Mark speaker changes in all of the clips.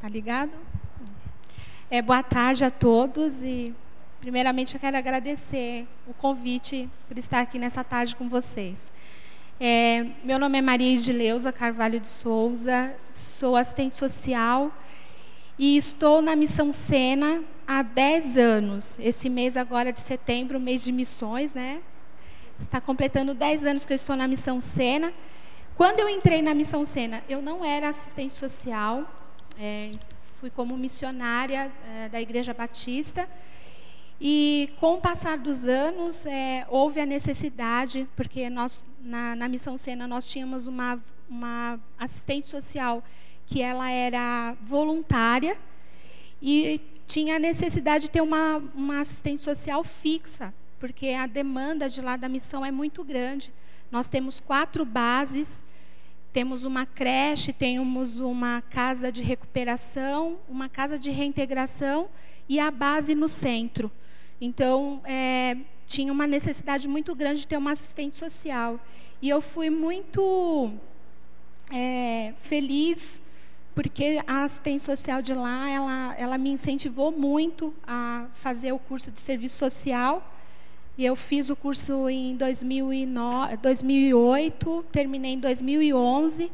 Speaker 1: Tá ligado? É, boa tarde a todos e primeiramente eu quero agradecer o convite por estar aqui nessa tarde com vocês. É, meu nome é Maria Edileuza Carvalho de Souza, sou assistente social e estou na Missão Sena há 10 anos. Esse mês agora de setembro, mês de missões, né? Está completando 10 anos que eu estou na Missão Sena. Quando eu entrei na Missão Sena, eu não era assistente social, é, fui como missionária é, da Igreja Batista. E com o passar dos anos, é, houve a necessidade, porque nós, na, na Missão Sena, nós tínhamos uma, uma assistente social que ela era voluntária e tinha a necessidade de ter uma, uma assistente social fixa, porque a demanda de lá da missão é muito grande. Nós temos quatro bases, temos uma creche, temos uma casa de recuperação, uma casa de reintegração e a base no centro. Então, é, tinha uma necessidade muito grande de ter uma assistente social. E eu fui muito é, feliz porque a assistente social de lá, ela, ela me incentivou muito a fazer o curso de serviço social. E eu fiz o curso em 2009, 2008, terminei em 2011,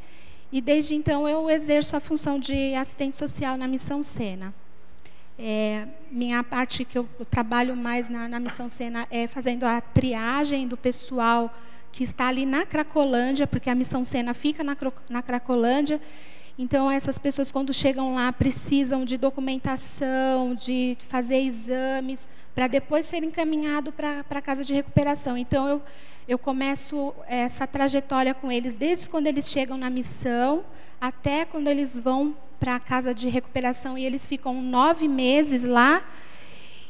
Speaker 1: e desde então eu exerço a função de assistente social na Missão Sena. É, minha parte que eu, trabalho mais na, na, Missão Sena é fazendo a triagem do pessoal que está ali na Cracolândia, porque a Missão Sena fica na, na Cracolândia, então, essas pessoas, quando chegam lá, precisam de documentação, de fazer exames, para depois serem encaminhados para a casa de recuperação. Então, eu, eu começo essa trajetória com eles, desde quando eles chegam na missão, até quando eles vão para a casa de recuperação, e eles ficam nove meses lá.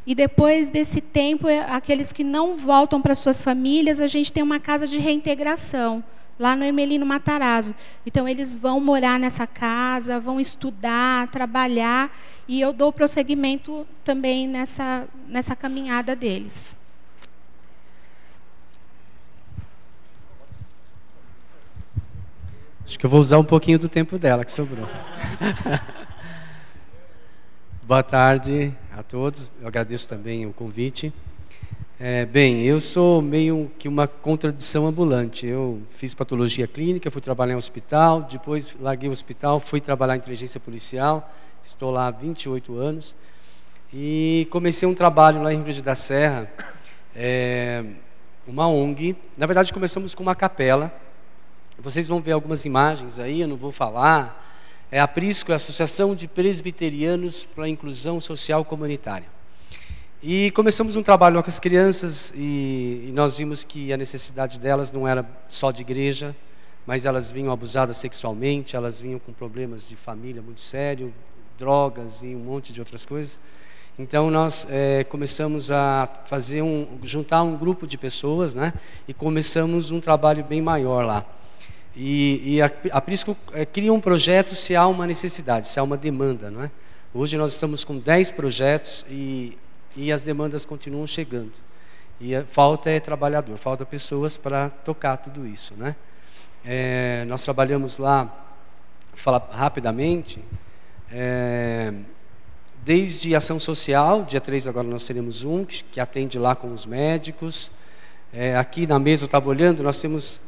Speaker 1: E depois desse tempo, aqueles que não voltam para suas famílias, a gente tem uma casa de reintegração lá no Hermelino Matarazzo. Então, eles vão morar nessa casa, vão estudar, trabalhar, e eu dou prosseguimento também nessa, nessa caminhada deles.
Speaker 2: Acho que eu vou usar um pouquinho do tempo dela que sobrou. Boa tarde a todos. Eu agradeço também o convite. É, bem, eu sou meio que uma contradição ambulante. Eu fiz patologia clínica, fui trabalhar em hospital, depois larguei o hospital, fui trabalhar em inteligência policial, estou lá há 28 anos. E comecei um trabalho lá em Rio Grande da Serra, é, uma ONG. Na verdade, começamos com uma capela. Vocês vão ver algumas imagens aí, eu não vou falar. É a Prisco, a Associação de Presbiterianos para a Inclusão Social Comunitária. E começamos um trabalho com as crianças e, e, nós vimos que a necessidade delas não era só de igreja, mas elas vinham abusadas sexualmente, elas vinham com problemas de família muito sério, drogas e um monte de outras coisas. Então nós é, começamos a fazer um, juntar um grupo de pessoas, né? E começamos um trabalho bem maior lá. E, e a, a Prisco é, cria um projeto se há uma necessidade, se há uma demanda, não é? Hoje nós estamos com 10 projetos e e as demandas continuam chegando. E a falta é trabalhador, falta pessoas para tocar tudo isso. Né? É, nós trabalhamos lá, falar rapidamente, é, desde ação social, dia 3 agora nós teremos um, que, que atende lá com os médicos. É, aqui na mesa eu estava olhando, nós temos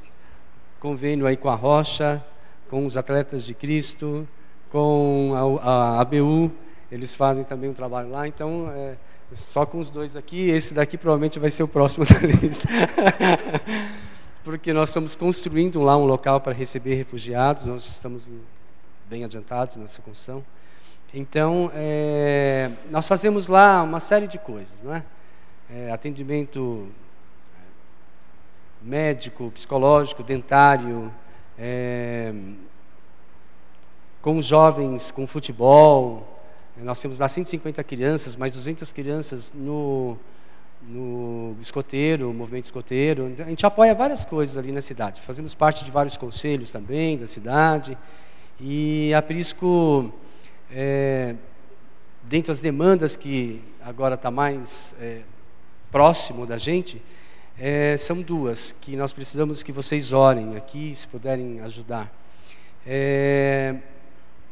Speaker 2: convênio aí com a Rocha, com os atletas de Cristo, com a, a ABU, eles fazem também um trabalho lá, então é, só com os dois aqui, esse daqui provavelmente vai ser o próximo da lista. Porque nós estamos construindo lá um local para receber refugiados, nós estamos bem adiantados nessa construção. Então, é, nós fazemos lá uma série de coisas, não é? é atendimento médico, psicológico, dentário, é, com jovens com futebol, nós temos lá 150 crianças, mais 200 crianças no, no escoteiro, movimento escoteiro. A gente apoia várias coisas ali na cidade. Fazemos parte de vários conselhos também da cidade. E a Prisco, é, dentro das demandas que agora está mais é, próximo da gente, é, são duas que nós precisamos que vocês orem aqui, se puderem ajudar. É,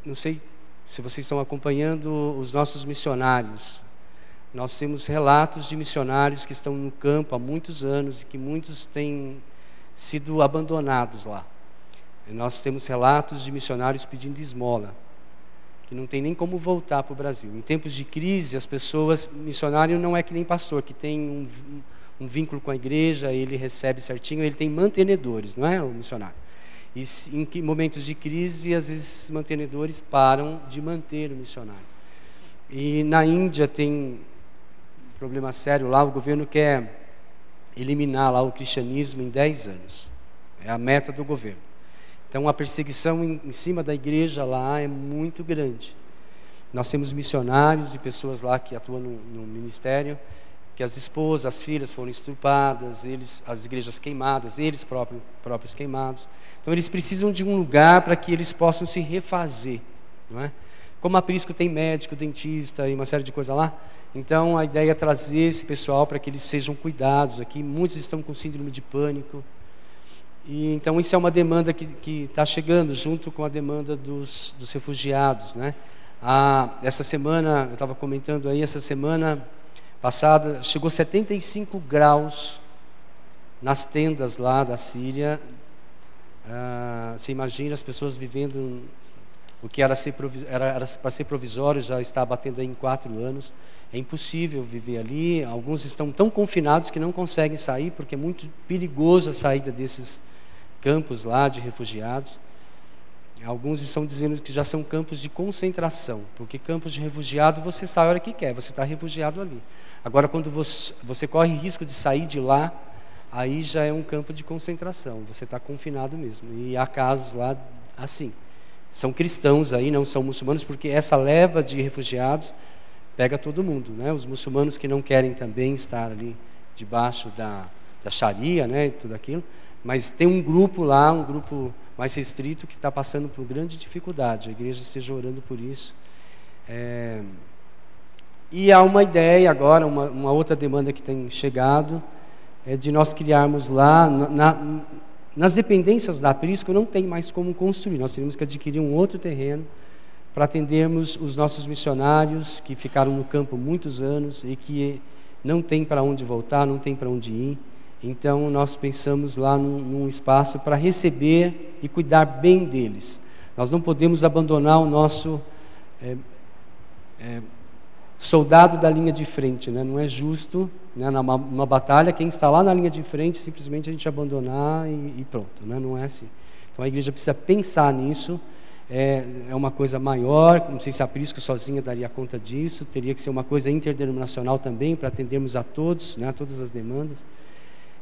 Speaker 2: não sei se vocês estão acompanhando os nossos missionários, nós temos relatos de missionários que estão no campo há muitos anos e que muitos têm sido abandonados lá. E nós temos relatos de missionários pedindo esmola, que não tem nem como voltar para o Brasil. Em tempos de crise, as pessoas, missionário não é que nem pastor, que tem um, um vínculo com a igreja, ele recebe certinho, ele tem mantenedores, não é o missionário. E em momentos de crise, às vezes, mantenedores param de manter o missionário. E na Índia tem um problema sério lá, o governo quer eliminar lá o cristianismo em 10 anos. É a meta do governo. Então a perseguição em, em cima da igreja lá é muito grande. Nós temos missionários e pessoas lá que atuam no, no ministério que as esposas, as filhas foram estrupadas, eles, as igrejas queimadas, eles próprios, próprios queimados. Então eles precisam de um lugar para que eles possam se refazer, não é? Como a Prisco tem médico, dentista e uma série de coisas lá, então a ideia é trazer esse pessoal para que eles sejam cuidados aqui. Muitos estão com síndrome de pânico. E, então isso é uma demanda que está chegando junto com a demanda dos, dos refugiados, né? Ah, essa semana, eu estava comentando aí, essa semana passada, chegou 75 graus nas tendas lá da Síria. Ah, você imagina as pessoas vivendo o que era, para ser provisório, já está batendo em quatro anos. É impossível viver ali. Alguns estão tão confinados que não conseguem sair, porque é muito perigoso a saída desses campos lá de refugiados. Alguns estão dizendo que já são campos de concentração, porque campos de refugiado você sai a hora que quer, você está refugiado ali. Agora, quando você, você corre risco de sair de lá, aí já é um campo de concentração, você está confinado mesmo. E há casos lá assim. São cristãos aí, não são muçulmanos, porque essa leva de refugiados pega todo mundo. Né? Os muçulmanos que não querem também estar ali debaixo da, da Sharia né, e tudo aquilo. Mas tem um grupo lá, um grupo mais restrito, que está passando por grande dificuldade. A igreja esteja orando por isso. É... E há uma ideia agora, uma, uma, outra demanda que tem chegado, é de nós criarmos lá, na, na, nas dependências da Prisco, não tem mais como construir, nós teríamos que adquirir um outro terreno para atendermos os nossos missionários que ficaram no campo muitos anos e que não tem para onde voltar, não tem para onde ir. Então, nós pensamos lá num, num espaço para receber e cuidar bem deles. Nós não podemos abandonar o nosso é, é, soldado da linha de frente, né? não é justo, né? numa, numa, batalha, quem está lá na linha de frente, simplesmente a gente abandonar e, e pronto, né? não é assim. Então, a igreja precisa pensar nisso. É, é, uma coisa maior, não sei se a Prisco sozinha daria conta disso, teria que ser uma coisa interdenominacional também, para atendermos a todos, né, a todas as demandas.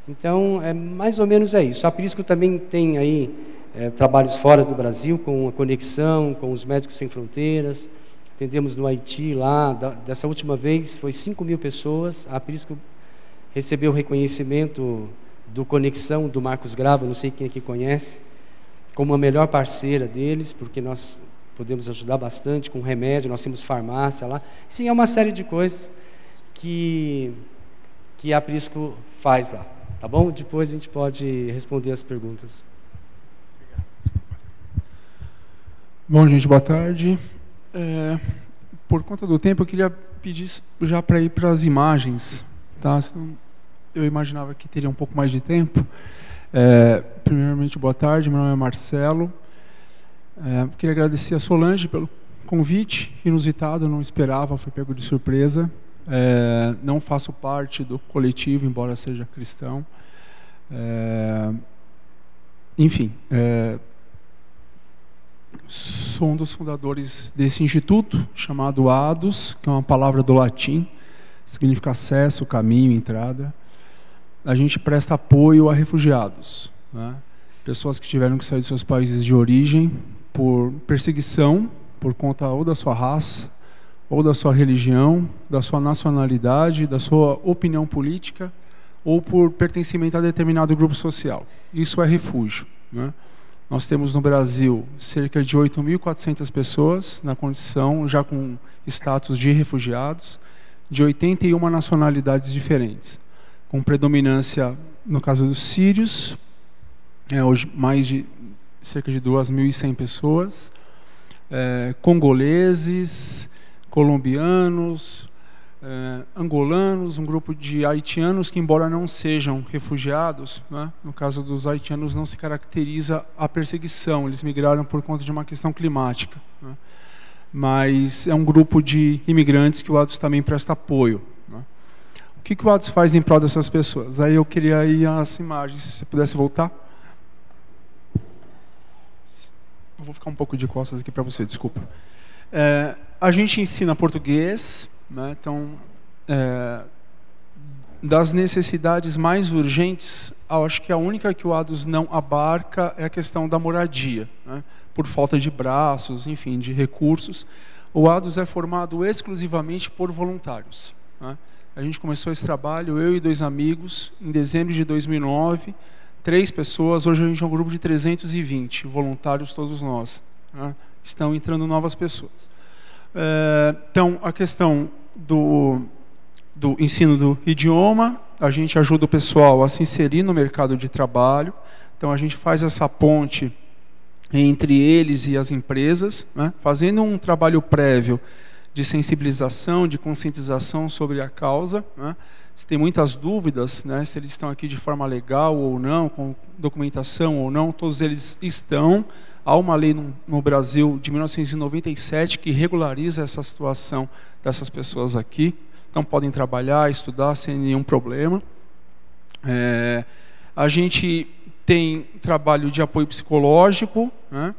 Speaker 2: Então, é, mais ou menos é isso. A Prisco também tem aí é, trabalhos fora do Brasil, com a conexão com os Médicos Sem Fronteiras. Atendemos no Haiti lá, da, dessa última vez foi 5 mil pessoas. A Prisco recebeu o reconhecimento do Conexão, do Marcos Grava, não sei quem aqui conhece, como a melhor parceira deles, porque nós podemos ajudar bastante com remédio, nós temos farmácia lá. Sim, é uma série de coisas que, que a Prisco faz lá. Tá bom? Depois a gente pode responder as perguntas.
Speaker 3: Bom, gente, boa tarde. É, por conta do tempo, eu queria pedir já para ir para as imagens. Tá? Eu imaginava que teria um pouco mais de tempo. É, primeiramente, boa tarde. Meu nome é Marcelo. É, queria agradecer a Solange pelo convite inusitado, não esperava, foi pego de surpresa. É, não faço parte do coletivo, embora seja cristão. É, enfim, é, sou um dos fundadores desse instituto chamado ADOS, que é uma palavra do latim, significa acesso, caminho, entrada. A gente presta apoio a refugiados, né? pessoas que tiveram que sair de seus países de origem por perseguição, por conta ou da sua raça, ou da sua religião, da sua nacionalidade, da sua opinião política, ou por pertencimento a determinado grupo social. Isso é refúgio. Né? Nós temos no Brasil cerca de 8.400 pessoas na condição, já com status de refugiados, de 81 nacionalidades diferentes, com predominância, no caso dos sírios, é, hoje mais de cerca de 2.100 pessoas, é, congoleses, colombianos, é, angolanos, um grupo de haitianos que, embora não sejam refugiados, né, no caso dos haitianos não se caracteriza a perseguição, eles migraram por conta de uma questão climática. Né, mas é um grupo de imigrantes que o ADOS também presta apoio. Né. O que, que o ADOS faz em prol dessas pessoas? Aí eu queria ir às imagens, se pudesse voltar. Eu vou ficar um pouco de costas aqui para você, desculpa. É, a gente ensina português, né? Então, é, das necessidades mais urgentes, acho que a única que o ADOS não abarca é a questão da moradia, né? por falta de braços, enfim, de recursos. O ADOS é formado exclusivamente por voluntários. Né? A gente começou esse trabalho, eu e dois amigos, em dezembro de 2009, três pessoas, hoje a gente é um grupo de 320 voluntários, todos nós. Né? Estão entrando novas pessoas. É, então, a questão do, do ensino do idioma, a gente ajuda o pessoal a se inserir no mercado de trabalho. Então, a gente faz essa ponte entre eles e as empresas, né, fazendo um trabalho prévio de sensibilização, de conscientização sobre a causa. Né. Se tem muitas dúvidas, né, se eles estão aqui de forma legal ou não, com documentação ou não, todos eles estão. Há uma lei no, no Brasil de 1997 que regulariza essa situação dessas pessoas aqui. Então podem trabalhar, estudar sem nenhum problema. É, a gente tem trabalho de apoio psicológico, né?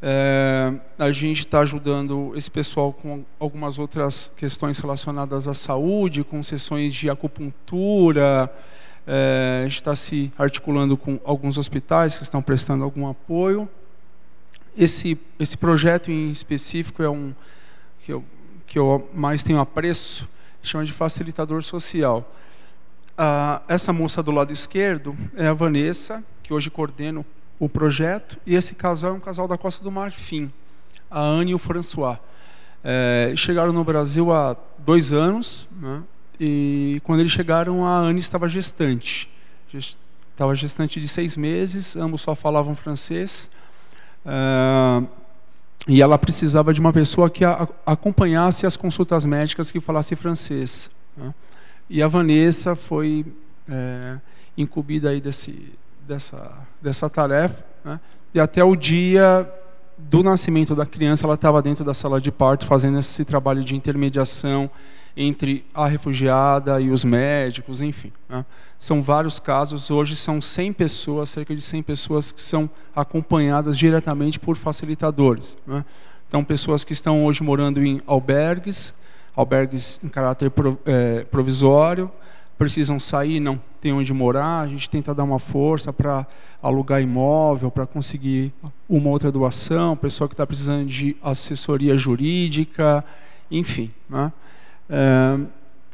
Speaker 3: É, a gente está ajudando esse pessoal com algumas outras questões relacionadas à saúde, com sessões de acupuntura. É, a gente está se articulando com alguns hospitais que estão prestando algum apoio. Esse, esse projeto em específico é um que eu, que eu mais tenho apreço, chama de facilitador social. Ah, essa moça do lado esquerdo é a Vanessa, que hoje coordena o projeto, e esse casal é um casal da Costa do Marfim, a Anne e o François. É, chegaram no Brasil há dois anos, né, e quando eles chegaram, a Anne estava gestante. Estava gestante de seis meses, ambos só falavam francês. Uh, e ela precisava de uma pessoa que a, acompanhasse as consultas médicas que falasse francês. Né? E a Vanessa foi é, incumbida aí desse, dessa, dessa tarefa. Né? E até o dia do nascimento da criança, ela estava dentro da sala de parto fazendo esse trabalho de intermediação entre a refugiada e os médicos, enfim. Né? São vários casos, hoje são 100 pessoas, cerca de 100 pessoas que são acompanhadas diretamente por facilitadores. Né? Então, pessoas que estão hoje morando em albergues, albergues em caráter é, provisório, precisam sair, não tem onde morar, a gente tenta dar uma força para alugar imóvel, para conseguir uma outra doação, pessoa que está precisando de assessoria jurídica, enfim. Né? É,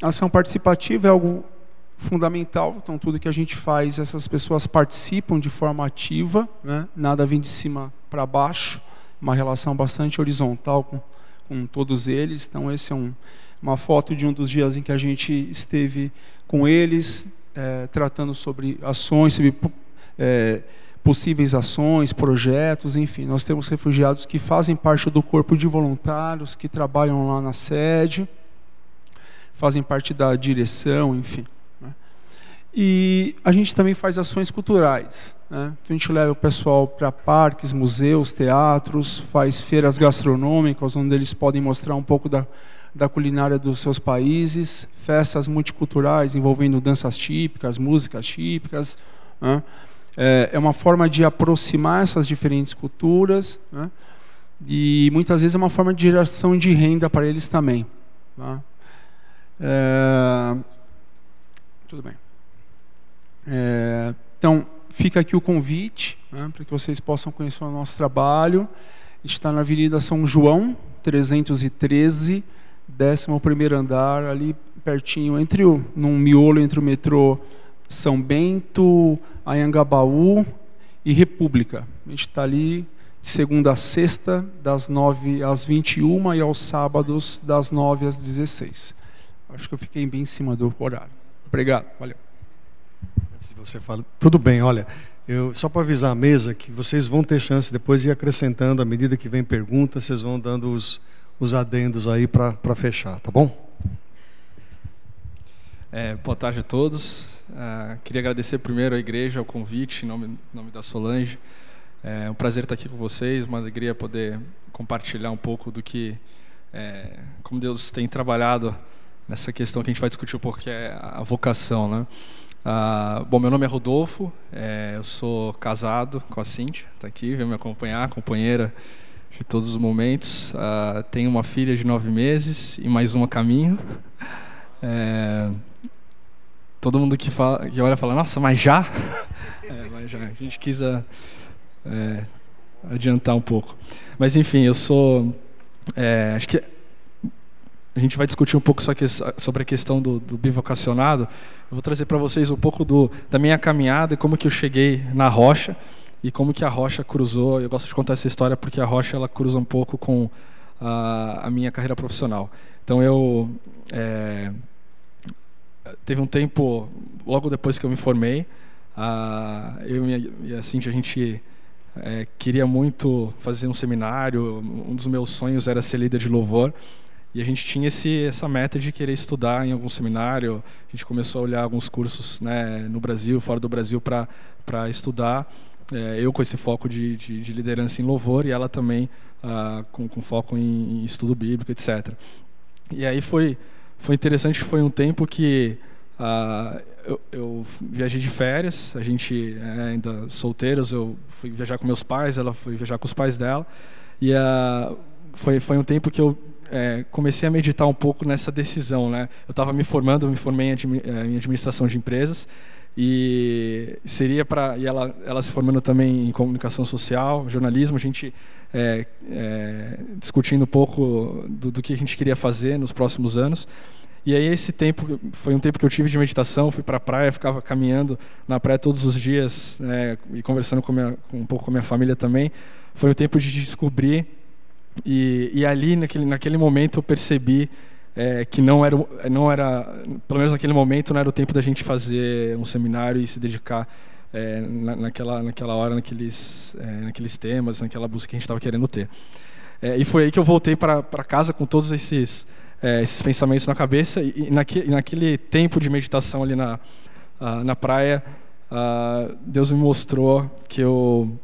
Speaker 3: ação participativa é algo fundamental, então tudo que a gente faz, essas pessoas participam de forma ativa, né? nada vem de cima para baixo, uma relação bastante horizontal com, com todos eles, então esse é um, uma foto de um dos dias em que a gente esteve com eles, é, tratando sobre ações, sobre é, possíveis ações, projetos, enfim. Nós temos refugiados que fazem parte do corpo de voluntários, que trabalham lá na sede, fazem parte da direção, enfim. E a gente também faz ações culturais. Né? Então a gente leva o pessoal para parques, museus, teatros, faz feiras gastronômicas, onde eles podem mostrar um pouco da, da culinária dos seus países, festas multiculturais envolvendo danças típicas, músicas típicas. Né? É, é uma forma de aproximar essas diferentes culturas né? e muitas vezes é uma forma de geração de renda para eles também. Tá? É... Tudo bem. É... Então, fica aqui o convite né, para que vocês possam conhecer o nosso trabalho. A gente está na Avenida São João, 313, 11 andar, ali pertinho, entre o, num miolo entre o metrô São Bento, Anhangabaú e República. A gente está ali de segunda a sexta, das 9 às 21 e aos sábados, das 9 às 16. Acho que eu fiquei bem em cima do horário. Obrigado, valeu.
Speaker 4: Se você fala, tudo bem, olha, Eu, só para avisar a mesa que vocês vão ter chance depois de ir acrescentando, à medida que vem perguntas, vocês vão dando os, os adendos aí para fechar, tá bom?
Speaker 5: É, boa tarde a todos. Uh, queria agradecer primeiro à igreja o convite, em nome, em nome da Solange. É um prazer estar aqui com vocês, uma alegria poder compartilhar um pouco do que, é, como Deus tem trabalhado nessa questão que a gente vai discutir um pouco, que é a vocação, né? Ah, bom, meu nome é Rodolfo, é, eu sou casado com a Cíntia, está aqui, veio me acompanhar, companheira de todos os momentos. Ah, tenho uma filha de nove meses e mais uma caminho. É, todo mundo que, fala, que olha fala, nossa, mas já? É, mas já. A gente quis a, ah, é, adiantar um pouco. Mas enfim, eu sou. É, acho que a gente vai discutir um pouco sobre a questão do, do bivocacionado. Eu vou trazer para vocês um pouco do, da minha caminhada e como que eu cheguei na rocha e como que a rocha cruzou. Eu gosto de contar essa história porque a rocha ela cruza um pouco com a, a minha carreira profissional. Então eu é, teve um tempo logo depois que eu me formei, a, eu e a Cintia a gente é, queria muito fazer um seminário. Um dos meus sonhos era ser líder de louvor. E a gente tinha esse, essa meta de querer estudar em algum seminário. A gente começou a olhar alguns cursos né, no Brasil, fora do Brasil, para estudar. É, eu com esse foco de, de, de, liderança em louvor e ela também ah, com, com, foco em, em, estudo bíblico, etc. E aí foi, foi interessante, foi um tempo que ah, eu, eu, viajei de férias, a gente é, ainda solteiros, eu fui viajar com meus pais, ela foi viajar com os pais dela. E ah, foi, foi um tempo que eu é, comecei a meditar um pouco nessa decisão. Né? Eu estava me formando, me formei em, é, em administração de empresas e seria para e ela ela se formando também em comunicação social jornalismo a gente é, é, discutindo um pouco do, do, que a gente queria fazer nos próximos anos e aí esse tempo foi um tempo que eu tive de meditação fui para a praia ficava caminhando na praia todos os dias né, e conversando com, minha, um pouco com a minha família também foi um tempo de descobrir e, e ali, naquele, naquele momento, eu percebi é, que não era, não era, pelo menos naquele momento, não era o tempo da gente fazer um seminário e se dedicar é, na, naquela, naquela hora, naqueles, é, naqueles temas, naquela busca que a gente estava querendo ter. É, e foi aí que eu voltei para casa com todos esses, é, esses pensamentos na cabeça e, e, e, naquele tempo de meditação ali na, uh, na praia, uh, Deus me mostrou que eu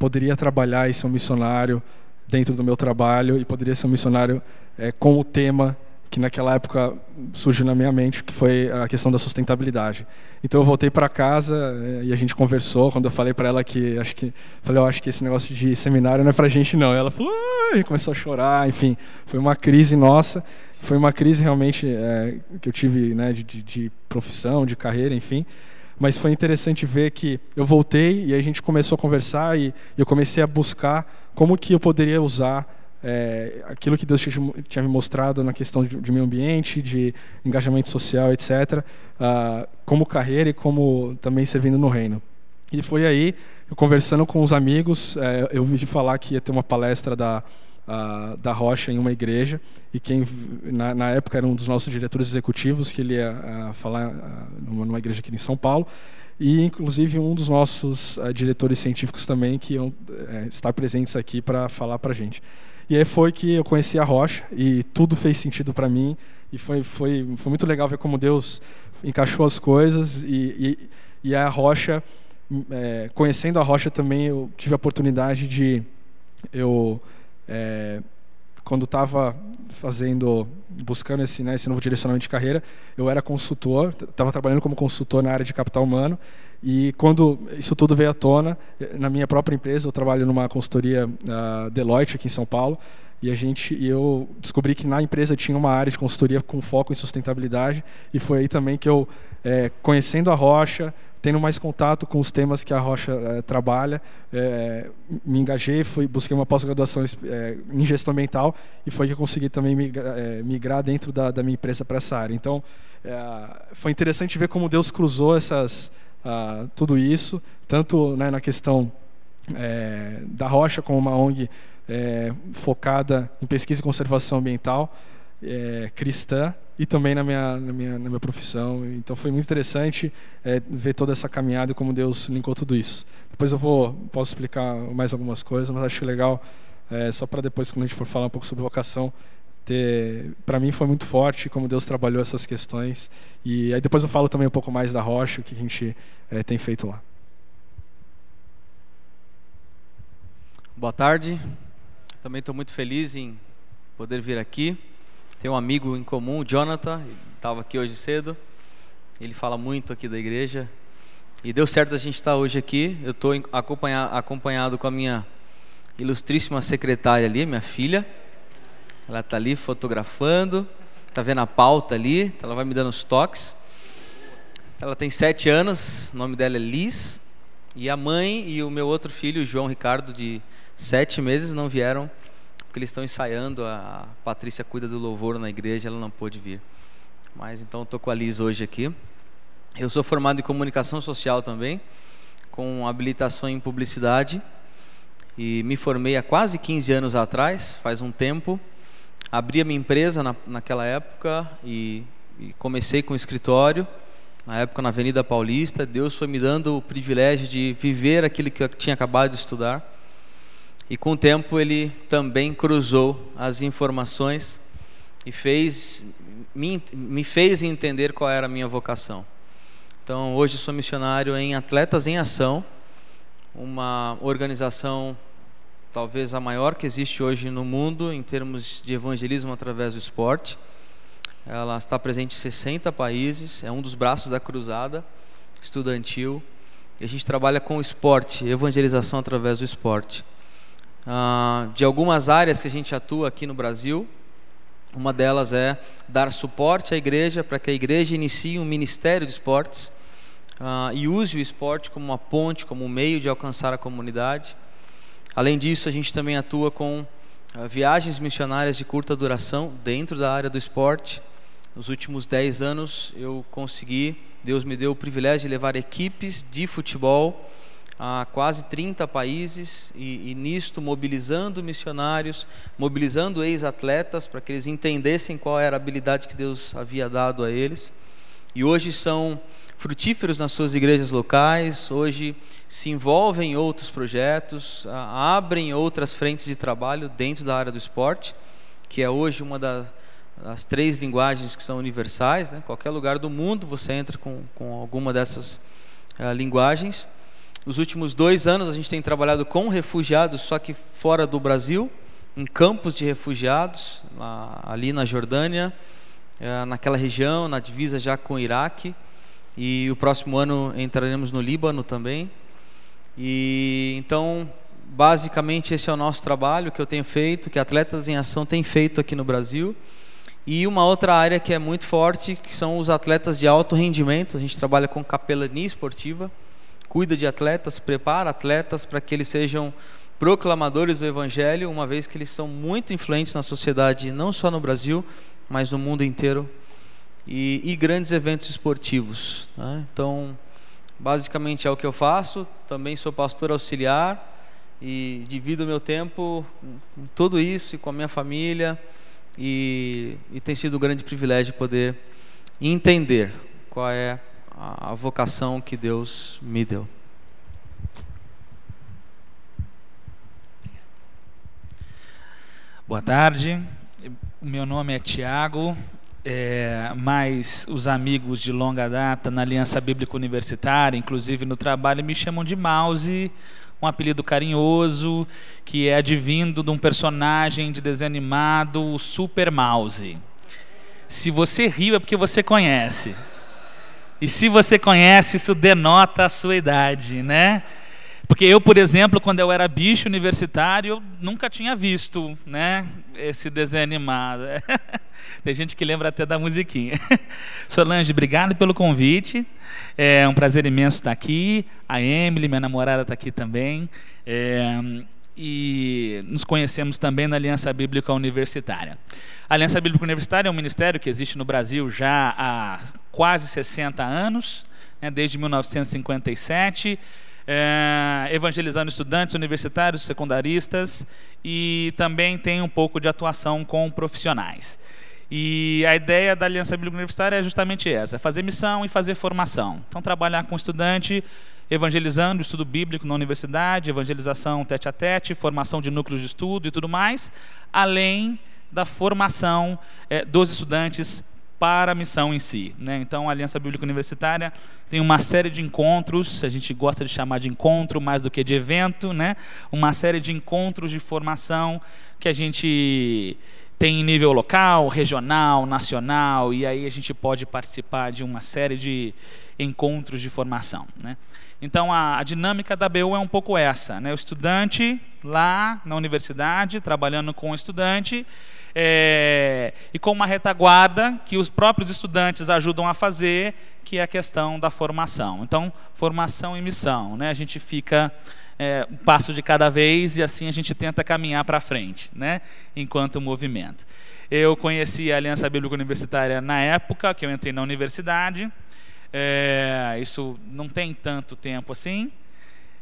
Speaker 5: poderia trabalhar e ser um missionário dentro do meu trabalho e poderia ser um missionário é, com o tema que naquela época surgiu na minha mente, que foi a questão da sustentabilidade. Então eu voltei para casa é, e a gente conversou. Quando eu falei para ela que acho que falei, eu acho que esse negócio de seminário não é para gente não. Ela falou, ah! e começou a chorar. Enfim, foi uma crise nossa. Foi uma crise realmente é, que eu tive, né, de, de, de profissão, de carreira, enfim mas foi interessante ver que eu voltei e a gente começou a conversar e eu comecei a buscar como que eu poderia usar é, aquilo que Deus tinha me mostrado na questão de, de meio ambiente, de engajamento social, etc., uh, ah, como carreira e como também servindo no reino. E foi aí, eu conversando com os amigos, é, eu vi falar que ia ter uma palestra da uh, da Rocha em uma igreja e quem na, na, época era um dos nossos diretores executivos que ele ia uh, falar uh, numa, numa, igreja aqui em São Paulo e inclusive um dos nossos diretores científicos também que iam eh, estar presentes aqui para falar para a gente. E aí foi que eu conheci a Rocha e tudo fez sentido para mim e foi, foi, foi muito legal ver como Deus encaixou as coisas e, e, e a Rocha, é, conhecendo a Rocha também eu tive a oportunidade de eu é, quando estava fazendo, buscando esse, né, esse novo direcionamento de carreira, eu era consultor, estava trabalhando como consultor na área de capital humano. E quando isso tudo veio à tona, na minha própria empresa, eu trabalho numa consultoria uh, Deloitte aqui em São Paulo, e a gente, eu descobri que na empresa tinha uma área de consultoria com foco em sustentabilidade, e foi aí também que eu, é, conhecendo a Rocha, tendo mais contato com os temas que a Rocha é, trabalha, é, me engajei, fui, busquei uma pós-graduação é, em gestão ambiental e foi que eu consegui também migrar, migrar dentro da, da, minha empresa para essa área. Então, foi interessante ver como Deus cruzou essas, uh, tudo isso, tanto né, na questão da Rocha como uma ONG focada em pesquisa e conservação ambiental, é, cristã e também na minha, na minha, na minha profissão. Então foi muito interessante é, ver toda essa caminhada e como Deus linkou tudo isso. Depois eu vou posso explicar mais algumas coisas, mas acho legal é, só para depois quando a gente for falar um pouco sobre vocação ter para mim foi muito forte como Deus trabalhou essas questões e aí depois eu falo também um pouco mais da rocha o que a gente é, tem feito lá.
Speaker 6: Boa tarde. Também estou muito feliz em poder vir aqui. Tenho um amigo em comum, o Jonathan, estava aqui hoje cedo. Ele fala muito aqui da igreja. E deu certo a gente estar hoje aqui. Eu estou acompanhado, com a minha ilustríssima secretária ali, minha filha. Ela está ali fotografando, está vendo a pauta ali, ela vai me dando os toques. Ela tem sete anos, o nome dela é Liz. E a mãe e o meu outro filho, João Ricardo, de sete meses não vieram porque eles estão ensaiando. A Patrícia cuida do louvor na igreja, ela não pôde vir. Mas então estou com a Liz hoje aqui. Eu sou formado em comunicação social também, com habilitação em publicidade. E me formei há quase 15 anos atrás, faz um tempo. Abri a minha empresa na, naquela época e, e comecei com o escritório na época na Avenida Paulista. Deus foi me dando o privilégio de viver aquilo que eu tinha acabado de estudar. E com o tempo ele também cruzou as informações e fez me, me fez entender qual era a minha vocação. Então, hoje sou missionário em Atletas em Ação, uma organização talvez a maior que existe hoje no mundo em termos de evangelismo através do esporte. Ela está presente em 60 países, é um dos braços da cruzada estudantil. E a gente trabalha com esporte, evangelização através do esporte uh, de algumas áreas que a gente atua aqui no Brasil. Uma delas é dar suporte à igreja para que a igreja inicie um ministério de esportes uh, e use o esporte como uma ponte, como um meio de alcançar a comunidade. Além disso, a gente também atua com uh, viagens missionárias de curta duração dentro da área do esporte. Nos últimos 10 anos, eu consegui, Deus me deu o privilégio de levar equipes de futebol a quase 30 países e, e nisto mobilizando missionários, mobilizando ex-atletas para que eles entendessem qual era a habilidade que Deus havia dado a eles. E hoje são frutíferos nas suas igrejas locais, hoje se envolvem em outros projetos, abrem outras frentes de trabalho dentro da área do esporte, que é hoje uma das, três linguagens que são universais. Né? Qualquer lugar do mundo você entra com, com alguma dessas uh, linguagens. Nos últimos dois anos a gente tem trabalhado com refugiados, só que fora do Brasil, em campos de refugiados, ali na Jordânia, eh, naquela região, na divisa já com o Iraque. E o próximo ano entraremos no Líbano também. E então, basicamente esse é o nosso trabalho que eu tenho feito, que Atletas em Ação tem feito aqui no Brasil. E uma outra área que é muito forte, que são os atletas de alto rendimento. A gente trabalha com capelania esportiva cuida de atletas, prepara atletas para que eles sejam proclamadores do Evangelho, uma vez que eles são muito influentes na sociedade, não só no Brasil, mas no mundo inteiro, e, e grandes eventos esportivos. Né? Então, basicamente é o que eu faço. Também sou pastor auxiliar e divido meu tempo com tudo isso e com a minha família, e, e tem sido um grande privilégio poder entender qual é a, vocação que Deus me deu.
Speaker 7: Boa tarde, meu nome é Tiago, é, mas os amigos de longa data na Aliança Bíblica Universitária, inclusive no trabalho, me chamam de Mouse, um apelido carinhoso que é advindo de um personagem de desenho animado, o Super Mouse. Se você riu é porque você conhece. E se você conhece, isso denota a sua idade, né? Porque eu, por exemplo, quando eu era bicho universitário, eu nunca tinha visto, né, esse desenho animado. Tem gente que lembra até da musiquinha. Solange, obrigado pelo convite. É um prazer imenso estar aqui. A Emily, minha namorada, está aqui também. É, e nos conhecemos também na Aliança Bíblica Universitária. A Aliança Bíblica Universitária é um ministério que existe no Brasil já há quase 60 anos, né, desde 1957, é, evangelizando estudantes universitários, secundaristas e também tem um pouco de atuação com profissionais. E a ideia da Aliança Bíblica Universitária é justamente essa: fazer missão e fazer formação. Então, trabalhar com estudante evangelizando estudo bíblico na universidade, evangelização tete a tete, formação de núcleos de estudo e tudo mais, além da formação é, dos estudantes para a missão em si. Né? Então, a Aliança Bíblica Universitária tem uma série de encontros, a gente gosta de chamar de encontro mais do que de evento, né? uma série de encontros de formação que a gente tem em nível local, regional, nacional, e aí a gente pode participar de uma série de encontros de formação. Né? Então, a, a, dinâmica da BU é um pouco essa: né? o estudante lá na universidade, trabalhando com o estudante, é, e com uma retaguarda que os próprios estudantes ajudam a fazer, que é a questão da formação. Então, formação e missão. Né? A gente fica é, um passo de cada vez e assim a gente tenta caminhar para frente, né? enquanto movimento. Eu conheci a Aliança Bíblica Universitária na época que eu entrei na universidade. É, isso não tem tanto tempo assim.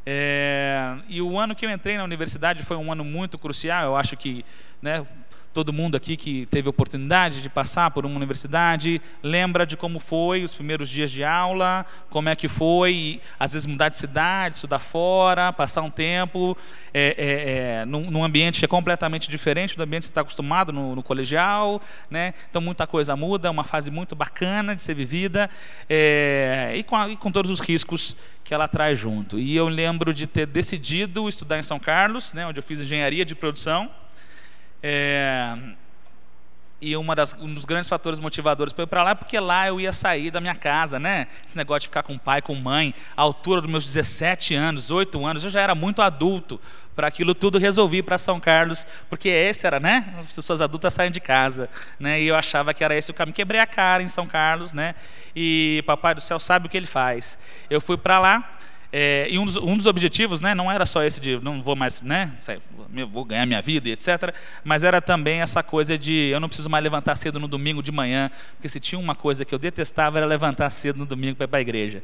Speaker 7: É, e o ano que eu entrei na universidade foi um ano muito crucial. Eu acho que né, todo mundo aqui que teve oportunidade de passar por uma universidade lembra de como foi os primeiros dias de aula, como é que foi, e, às vezes mudar de cidade, estudar fora, passar um tempo é, é, é, num, num, ambiente que é completamente diferente do ambiente que você está acostumado no, no, colegial, né? Então muita coisa muda, é uma fase muito bacana de ser vivida é, e com, a, e com todos os riscos que ela traz junto. E eu lembro de ter decidido estudar em São Carlos, né, onde eu fiz engenharia de produção. É, e uma das, um dos grandes fatores motivadores para eu ir para lá é porque lá eu ia sair da minha casa, né? Esse negócio de ficar com pai, com mãe, à altura dos meus 17 anos, 8 anos, eu já era muito adulto para aquilo tudo, resolvi para São Carlos, porque esse era, né? As pessoas adultas saem de casa, né? E eu achava que era esse o caminho. Quebrei a cara em São Carlos, né? E papai do céu sabe o que ele faz. Eu fui para lá, é, e um dos, um dos, objetivos né, não era só esse de não vou mais, né, vou ganhar minha vida e etc. Mas era também essa coisa de eu não preciso mais levantar cedo no domingo de manhã, porque se tinha uma coisa que eu detestava era levantar cedo no domingo para ir para a igreja.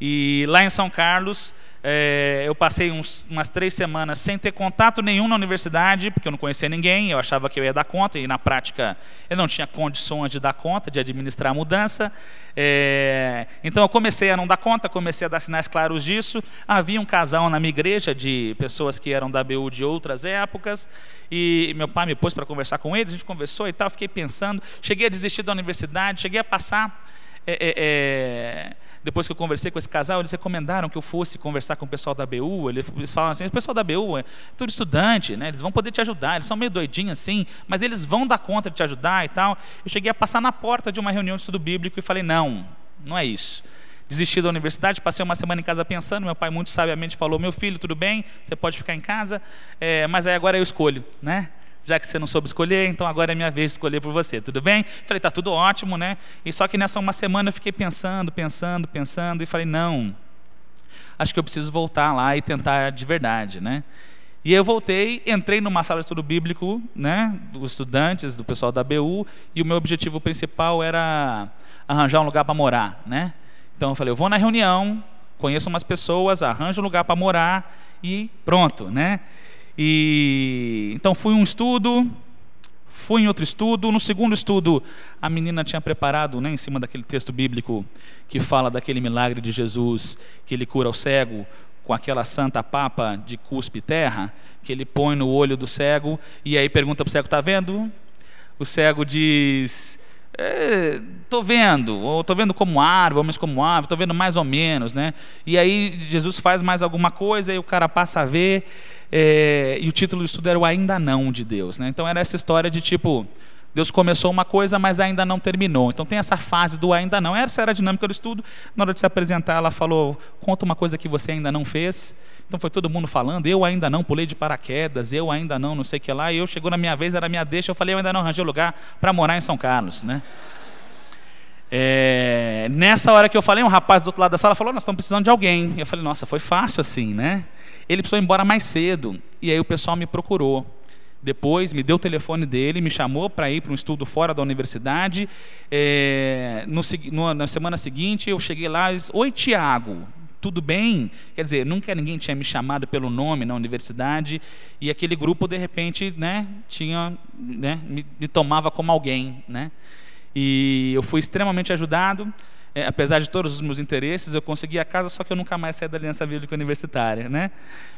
Speaker 7: E lá em São Carlos, é, eu passei uns, umas três semanas sem ter contato nenhum na universidade, porque eu não conhecia ninguém, eu achava que eu ia dar conta, e na prática eu não tinha condições de dar conta, de administrar a mudança. É, então eu comecei a não dar conta, comecei a dar sinais claros disso. Havia um casal na minha igreja de pessoas que eram da BU de outras épocas, e meu pai me pôs para conversar com eles, a gente conversou e tal, fiquei pensando, cheguei a desistir da universidade, cheguei a passar. É, é, é depois que eu conversei com esse casal, eles recomendaram que eu fosse conversar com o pessoal da BU. Eles falam assim: o pessoal da BU é tudo estudante, né? eles vão poder te ajudar. Eles são meio doidinhos assim, mas eles vão dar conta de te ajudar e tal. Eu cheguei a passar na porta de uma reunião de estudo bíblico e falei: não, não é isso. Desisti da universidade, passei uma semana em casa pensando. Meu pai, muito sabiamente, falou: Meu filho, tudo bem, você pode ficar em casa, é, mas aí agora eu escolho, né? Já que você não soube escolher, então agora é minha vez de escolher por você, tudo bem? Falei, tá tudo ótimo, né? E só que nessa uma semana eu fiquei pensando, pensando, pensando, e falei, não, acho que eu preciso voltar lá e tentar de verdade, né? E eu voltei, entrei numa sala de estudo bíblico, né, dos estudantes, do pessoal da BU, e o meu objetivo principal era arranjar um lugar para morar, né? Então eu falei, eu vou na reunião, conheço umas pessoas, arranjo um lugar para morar e pronto, né? E então fui um estudo, fui em outro estudo. No segundo estudo, a menina tinha preparado, né, em cima daquele texto bíblico que fala daquele milagre de Jesus, que ele cura o cego com aquela santa papa de cuspe terra, que ele põe no olho do cego e aí pergunta para o cego: "Está vendo?" O cego diz: estou é, vendo, ou estou vendo como árvore, homens como árvore, estou vendo mais ou menos, né? E aí Jesus faz mais alguma coisa e o cara passa a ver é, e o título do estudo era o Ainda Não de Deus. Né? Então era essa história de tipo, Deus começou uma coisa, mas ainda não terminou. Então tem essa fase do ainda não. Essa era a dinâmica do estudo. Na hora de se apresentar, ela falou: conta uma coisa que você ainda não fez. Então foi todo mundo falando, eu ainda não pulei de paraquedas, eu ainda não, não sei o que lá. E eu chegou na minha vez, era minha deixa, eu falei, eu ainda não arranjei lugar para morar em São Carlos. Né? É, nessa hora que eu falei, um rapaz do outro lado da sala falou, nós estamos precisando de alguém. Eu falei, nossa, foi fácil assim, né? Ele precisou ir embora mais cedo. E aí o pessoal me procurou. Depois me deu o telefone dele, me chamou para ir para um estudo fora da universidade. É, no, no, na semana seguinte eu cheguei lá e disse, Oi, Tiago. tudo bem. Quer dizer, nunca ninguém tinha me chamado pelo nome na universidade e aquele grupo de repente, né, tinha, né, me, me tomava como alguém, né? E eu fui extremamente ajudado. É, apesar de todos os meus interesses, eu consegui a casa, só que eu nunca mais saí da Aliança Bíblica Universitária. Né?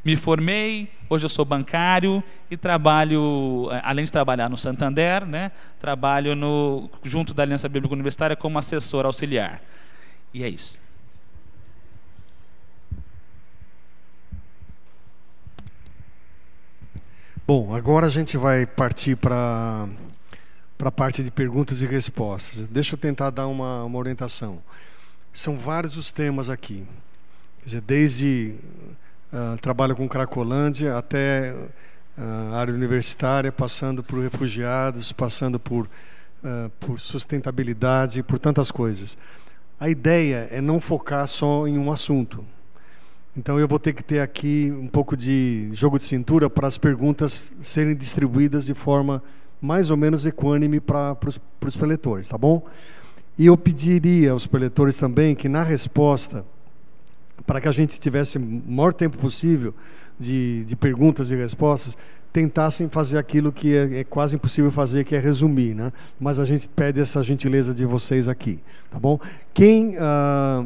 Speaker 7: Me formei, hoje eu sou bancário e trabalho, é, além de trabalhar no Santander, né, trabalho no, junto da Aliança Bíblica Universitária como assessor auxiliar. E é isso.
Speaker 4: Bom, agora a gente vai partir para para a parte de perguntas e respostas. Deixa eu tentar dar uma, uma orientação. São vários os temas aqui. Quer dizer, desde uh, trabalho com Cracolândia até uh, área universitária, passando por refugiados, passando por, uh, por sustentabilidade, por tantas coisas. A ideia é não focar só em um assunto. Então eu vou ter que ter aqui um pouco de jogo de cintura para as perguntas serem distribuídas de forma mais ou menos equânime para os preletores, tá bom? E eu pediria aos preletores também que na resposta, para que a gente tivesse o maior tempo possível de, de perguntas e respostas, tentassem fazer aquilo que é, é, quase impossível fazer, que é resumir, né? Mas a gente pede essa gentileza de vocês aqui, tá bom? Quem ah,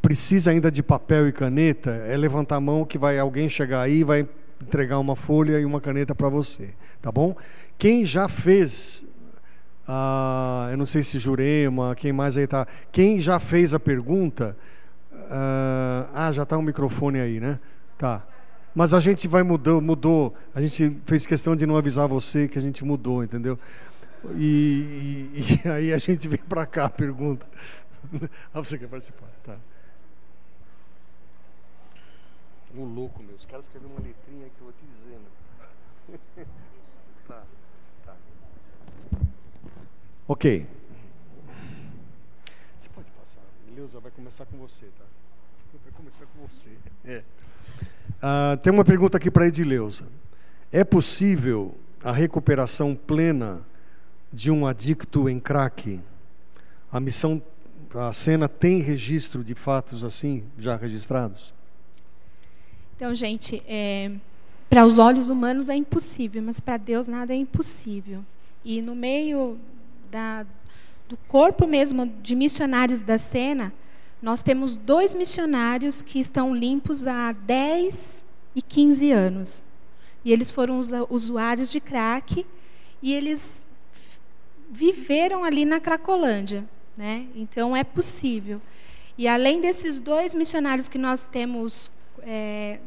Speaker 4: precisa ainda de papel e caneta, é levantar a mão que vai alguém chegar aí e vai entregar uma folha e uma caneta para você, tá bom? Quem já fez, ah, eu não sei se Jurema, quem mais aí está, quem já fez a pergunta, ah, ah já está um microfone aí, né? Tá. Mas a gente vai mudou, mudou. A gente fez questão de não avisar você que a gente mudou, entendeu? E, e, e aí a gente vem para cá a pergunta. ah, você quer participar? Tá. O louco, meu. Os caras escreveram uma letrinha que eu vou te dizer, né? Ok. Você pode passar. Leusa vai começar com você, tá? Vai começar com você. É. Ah, tem uma pergunta aqui para Edileuza. É possível a recuperação plena de um adicto em crack? A missão, a cena tem registro de fatos assim já registrados?
Speaker 1: Então, gente, é, para os olhos humanos é impossível, mas para Deus nada é impossível. E no meio da, do corpo mesmo de missionários da cena, nós temos dois missionários que estão limpos há 10 e 15 anos. E eles foram usuários de crack e eles viveram ali na Cracolândia. Né? Então é possível. E além desses dois missionários que nós temos é,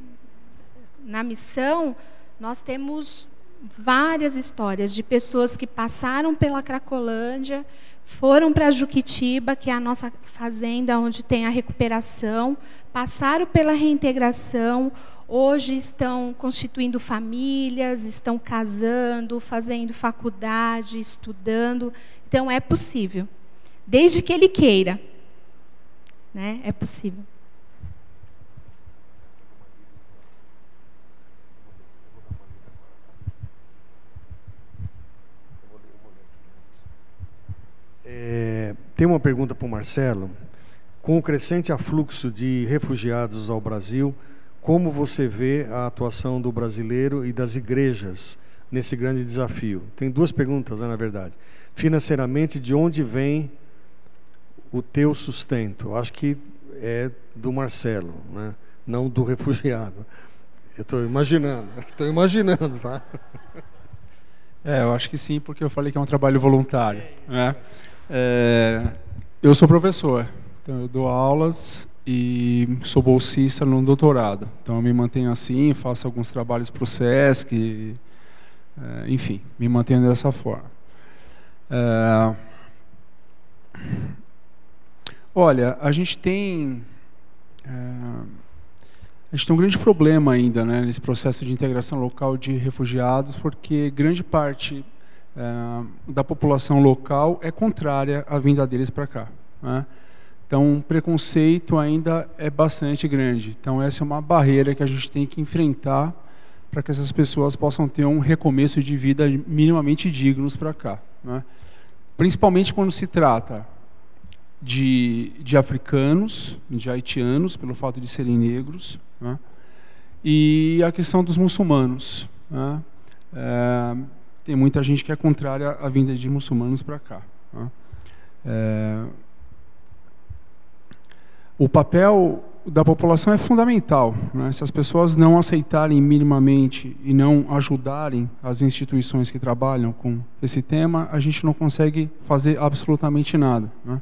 Speaker 1: na missão, nós temos várias histórias de pessoas que passaram pela Cracolândia, foram para Juquitiba, que é a nossa fazenda onde tem a recuperação, passaram pela reintegração, hoje estão constituindo famílias, estão casando, fazendo faculdade, estudando. Então é possível, desde que ele queira, né? É possível.
Speaker 4: É, tem uma pergunta para o Marcelo. Com o crescente afluxo de refugiados ao Brasil, como você vê a atuação do brasileiro e das igrejas nesse grande desafio? Tem duas perguntas, né, na verdade. Financeiramente, de onde vem o teu sustento? Acho que é do Marcelo, né? não do refugiado. Eu estou imaginando, estou imaginando, tá?
Speaker 3: É, eu acho que sim, porque eu falei que é um trabalho voluntário. Né? É, eu sou professor, então eu dou aulas e sou bolsista no doutorado. Então eu me mantenho assim, faço alguns trabalhos para o SESC, é, enfim, me mantenho dessa forma. É, olha, a gente tem é, a gente tem um grande problema ainda né, nesse processo de integração local de refugiados, porque grande parte é, da população local é contrária à vinda deles para cá. Né? Então, o preconceito ainda é bastante grande. Então, essa é uma barreira que a gente tem que enfrentar para que essas pessoas possam ter um recomeço de vida minimamente dignos para cá. Né? Principalmente quando se trata de, de africanos, de haitianos, pelo fato de serem negros, né? e a questão dos muçulmanos. Né? É, tem muita gente que é contrária à vinda de muçulmanos para cá. Né? É, o papel da população é fundamental. Né? Se as pessoas não aceitarem minimamente e não ajudarem as instituições que trabalham com esse tema, a gente não consegue fazer absolutamente nada. Né?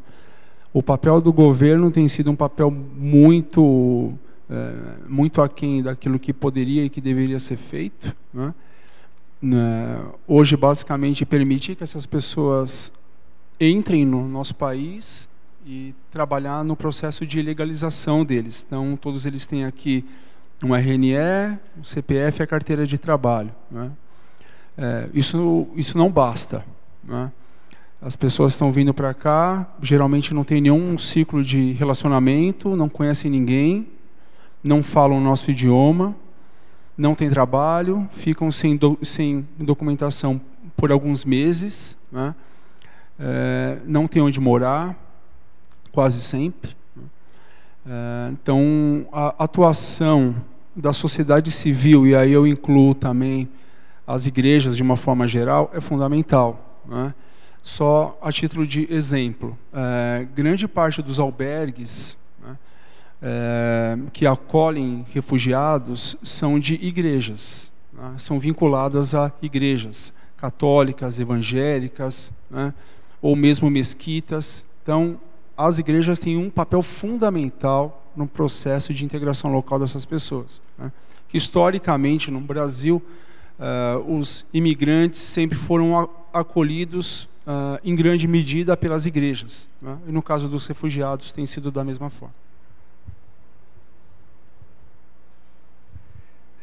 Speaker 3: O papel do governo tem sido um papel muito, é, muito aquém daquilo que poderia e que deveria ser feito. Né? Né? Hoje, basicamente, permitir que essas pessoas entrem no nosso país e trabalhar no processo de legalização deles. Então, todos eles têm aqui um RNE, um CPF e a carteira de trabalho. Né? É, isso, isso não basta. Né? As pessoas estão vindo para cá, geralmente não tem nenhum ciclo de relacionamento, não conhecem ninguém, não falam o nosso idioma, não têm trabalho, ficam sem, do, sem documentação por alguns meses, né? é, não tem onde morar, quase sempre. É, então, a atuação da sociedade civil, e aí eu incluo também as igrejas de uma forma geral, é fundamental. Né? Só a título de exemplo, é, grande parte dos albergues né, é, que acolhem refugiados são de igrejas, né, são vinculadas a igrejas católicas, evangélicas, né, ou mesmo mesquitas. Então, as igrejas têm um papel fundamental no processo de integração local dessas pessoas. Né? Que historicamente no Brasil uh, os imigrantes sempre foram acolhidos uh, em grande medida pelas igrejas. Né? E no caso dos refugiados tem sido da mesma forma.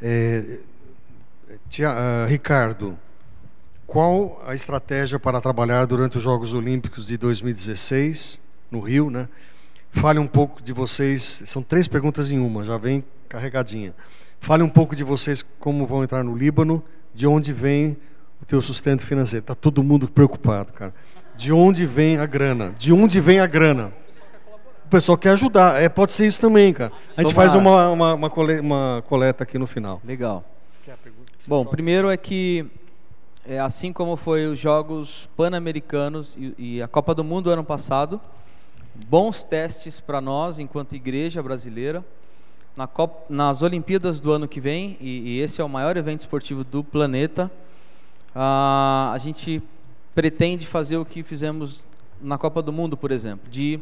Speaker 4: É, tia, uh, Ricardo, qual a estratégia para trabalhar durante os Jogos Olímpicos de 2016 no Rio, né? Fale um pouco de vocês. São três perguntas em uma, já vem carregadinha. Fale um pouco de vocês como vão entrar no Líbano, de onde vem o teu sustento financeiro. Tá todo mundo preocupado, cara. De onde vem a grana? De onde vem a grana? O pessoal quer ajudar. É, pode ser isso também, cara. A gente Tomara. faz uma, uma, uma, coleta, uma coleta aqui no final.
Speaker 6: Legal. Bom, primeiro é que é, assim como foi os Jogos Pan-Americanos e, e, a Copa do Mundo ano passado, bons testes para nós enquanto igreja brasileira. Na Copa, nas Olimpíadas do ano que vem, e, e esse é o maior evento esportivo do planeta, ah, a gente pretende fazer o que fizemos na Copa do Mundo, por exemplo, de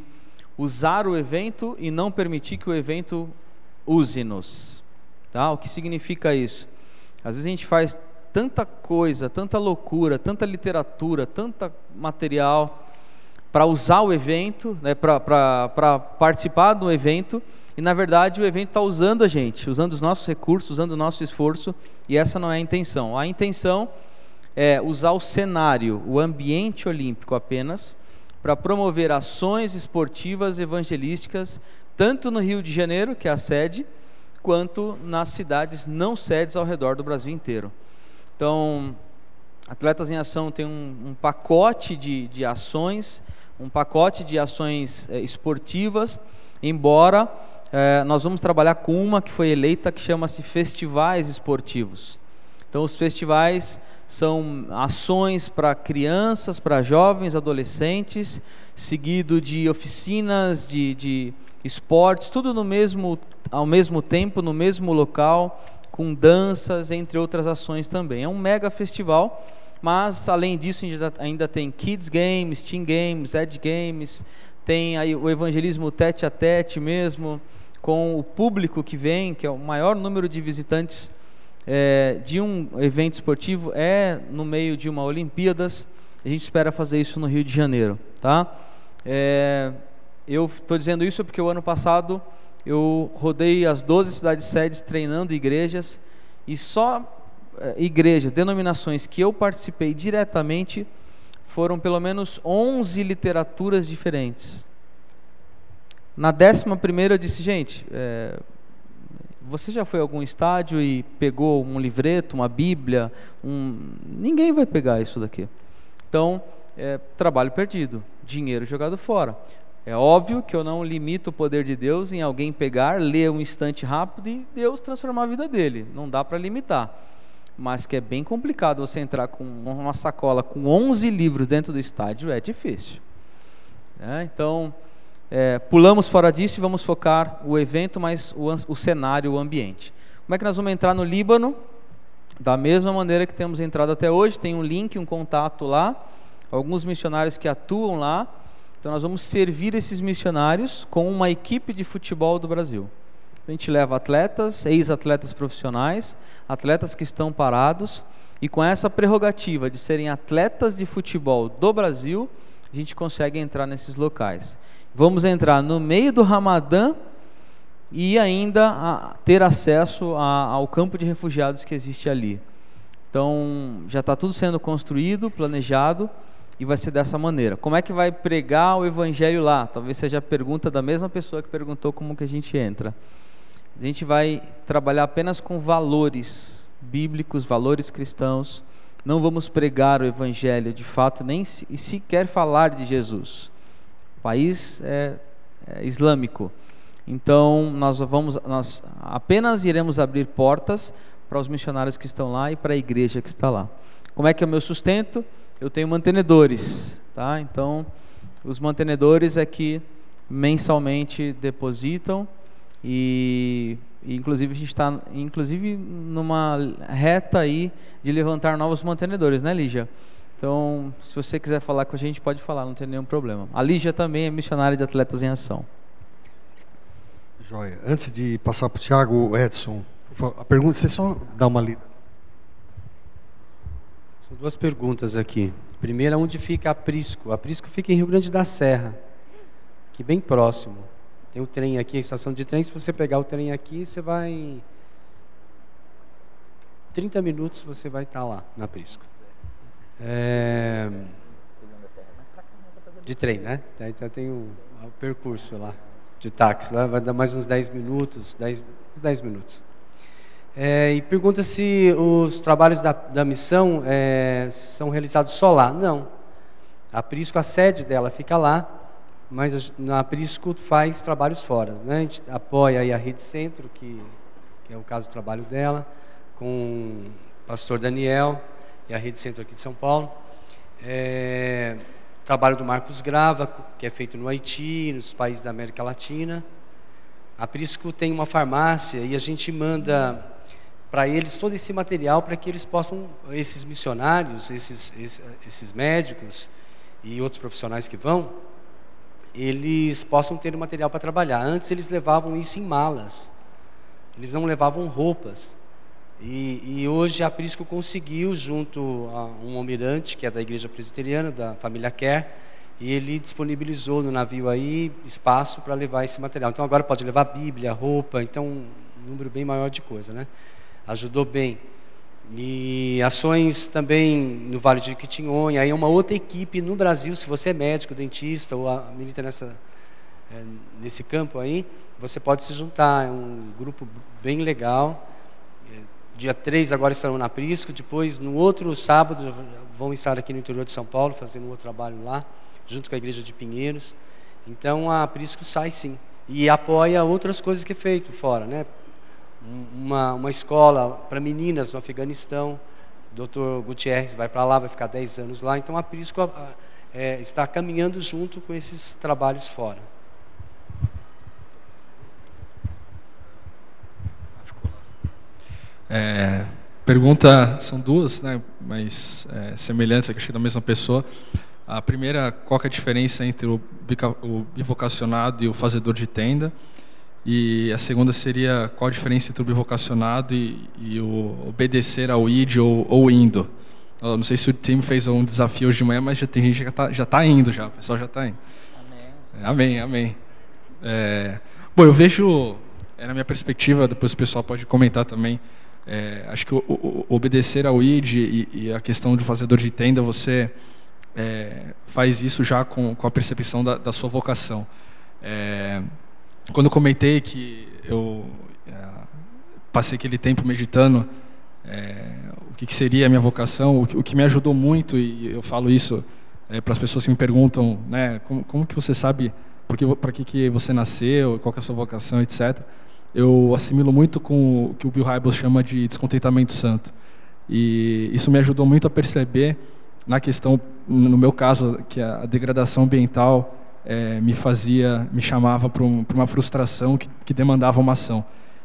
Speaker 6: usar o evento e não permitir que o evento use-nos. Tá? O que significa isso? Às vezes a gente faz tanta coisa, tanta loucura, tanta literatura, tanta material para usar o evento, né, para participar do evento, e na verdade o evento está usando a gente, usando os nossos recursos, usando o nosso esforço, e essa não é a intenção. A intenção é usar o cenário, o ambiente olímpico apenas, para promover ações esportivas evangelísticas, tanto no Rio de Janeiro, que é a sede, quanto nas cidades não sedes ao redor do Brasil inteiro. Então, Atletas em Ação tem um, um pacote de, de ações, um pacote de ações é, esportivas, embora é, nós vamos trabalhar com uma que foi eleita que chama-se Festivais Esportivos. Então, os festivais são ações para crianças, para jovens, adolescentes, seguido de oficinas de, de esportes, tudo no mesmo, ao mesmo tempo, no mesmo local, com danças, entre outras ações também. É um mega festival, mas além disso ainda tem Kids Games, Teen Games, Ed Games, tem aí o evangelismo tete a tete mesmo, com o público que vem, que é o maior número de visitantes é, de um evento esportivo é no meio de uma Olimpíadas. A gente espera fazer isso no Rio de Janeiro, tá? É, eu estou dizendo isso porque o ano passado eu rodei as 12 cidades sedes treinando igrejas e só é, igrejas, denominações que eu participei diretamente foram pelo menos 11 literaturas diferentes. Na décima primeira eu disse, gente, é, você já foi a algum estádio e pegou um livreto, uma Bíblia? Um... Ninguém vai pegar isso daqui. Então, é, trabalho perdido, dinheiro jogado fora. É óbvio que eu não limito o poder de Deus em alguém pegar, ler um instante rápido e Deus transformar a vida dele. Não dá para limitar. Mas que é bem complicado você entrar com uma sacola com 11 livros dentro do estádio, é difícil. É, então, é, pulamos fora disso e vamos focar o evento, mas o, o cenário, o ambiente. Como é que nós vamos entrar no Líbano? Da mesma maneira que temos entrado até hoje, tem um link, um contato lá, alguns missionários que atuam lá então nós vamos servir esses missionários com uma equipe de futebol do Brasil. A gente leva atletas, ex-atletas profissionais, atletas que estão parados, e com essa prerrogativa de serem atletas de futebol do Brasil, a gente consegue entrar nesses locais. Vamos entrar no meio do Ramadã e ainda ter acesso a, ao campo de refugiados que existe ali. Então já está tudo sendo construído, planejado e vai ser dessa maneira. Como é que vai pregar o evangelho lá? Talvez seja a pergunta da mesma pessoa que perguntou como que a gente entra. A gente vai trabalhar apenas com valores bíblicos, valores cristãos. Não vamos pregar o evangelho de fato, nem se, sequer falar de Jesus. País é, é islâmico. Então, nós vamos nós apenas iremos abrir portas para os missionários que estão lá e para a igreja que está lá. Como é que é o meu sustento? eu tenho mantenedores, tá? Então, os mantenedores é que mensalmente depositam e, e inclusive a gente está inclusive numa reta aí de levantar novos mantenedores, né, Lígia? Então, se você quiser falar com a gente, pode falar, não tem nenhum problema. A Lígia também é missionária de Atletas em Ação.
Speaker 4: Joia. Antes de passar para o Tiago, Edson, a pergunta, você só dá uma lida.
Speaker 2: São duas perguntas aqui. Primeira, onde fica Aprisco? Aprisco fica em Rio Grande da Serra, que bem próximo. Tem o trem aqui, a estação de trem. Se você pegar o trem aqui, você vai. 30 minutos você vai estar lá, na Aprisco. É... De trem, né? Então tem o, o percurso lá, de táxi. Lá vai dar mais uns 10 minutos, 10, uns 10 minutos. É, e pergunta se os trabalhos da, da missão é, são realizados só lá. Não. A Prisco, a sede dela fica lá, mas a, a Prisco faz trabalhos fora. Né? A gente apoia a Rede Centro, que, que é o caso do trabalho dela, com o pastor Daniel e a Rede Centro aqui de São Paulo. É, trabalho do Marcos Grava, que é feito no Haiti, nos países da América Latina. A Prisco tem uma farmácia e a gente manda para eles todo esse material para que eles possam, esses missionários, esses, esses, esses médicos e outros profissionais que vão, eles possam ter o material para trabalhar. Antes eles levavam isso em malas, eles não levavam roupas. E, e, hoje a Prisco conseguiu, junto a um almirante, que é da igreja presbiteriana, da família Kerr, e ele disponibilizou no navio aí espaço para levar esse material. Então agora pode levar Bíblia, roupa, então um número bem maior de coisa, né? ajudou bem. E ações também no Vale de Quitinhonha, aí é uma outra equipe no Brasil, se você é médico, dentista ou milita nessa, é, nesse campo aí, você pode se juntar, é um grupo bem legal. Dia 3 agora estarão na Prisco, depois no outro sábado vão estar aqui no interior de São Paulo, fazendo um outro trabalho lá, junto com a igreja de Pinheiros. Então a Prisco sai sim, e apoia outras coisas que é feito fora, né? uma, uma escola para meninas no Afeganistão. Dr. Gutierrez vai para lá, vai ficar 10 anos lá. Então a Prisco é, está caminhando junto com esses trabalhos fora.
Speaker 5: É, pergunta são duas, né, mas é, semelhantes, acho que da mesma pessoa. A primeira, qual é a diferença entre o bivocacionado e o fazedor de tenda? E a segunda seria qual a diferença entre o bivocacionado e, e o obedecer ao ID ou, ou indo. Eu não sei se o time fez um desafio hoje de manhã, mas já tem gente que já está já tá indo já, o pessoal já está indo. Amém, amém. amém. É, bom, eu vejo, é na minha perspectiva, depois o pessoal pode comentar também, é, acho que o, o, obedecer ao ID e, e, a questão do fazedor de tenda, você é, faz isso já com, com a percepção da, da sua vocação. É, quando comentei que eu é, passei aquele tempo meditando é, o que, que, seria a minha vocação, o, o, que me ajudou muito, e eu falo isso é, para as pessoas que me perguntam, né, como, como que você sabe para que, que você nasceu, qual é a sua vocação, etc. Eu assimilo muito com o que o Bill Hybels chama de descontentamento santo. E isso me ajudou muito a perceber na questão, no meu caso, que a degradação ambiental é, me fazia, me chamava para um, uma frustração que, que, demandava uma ação.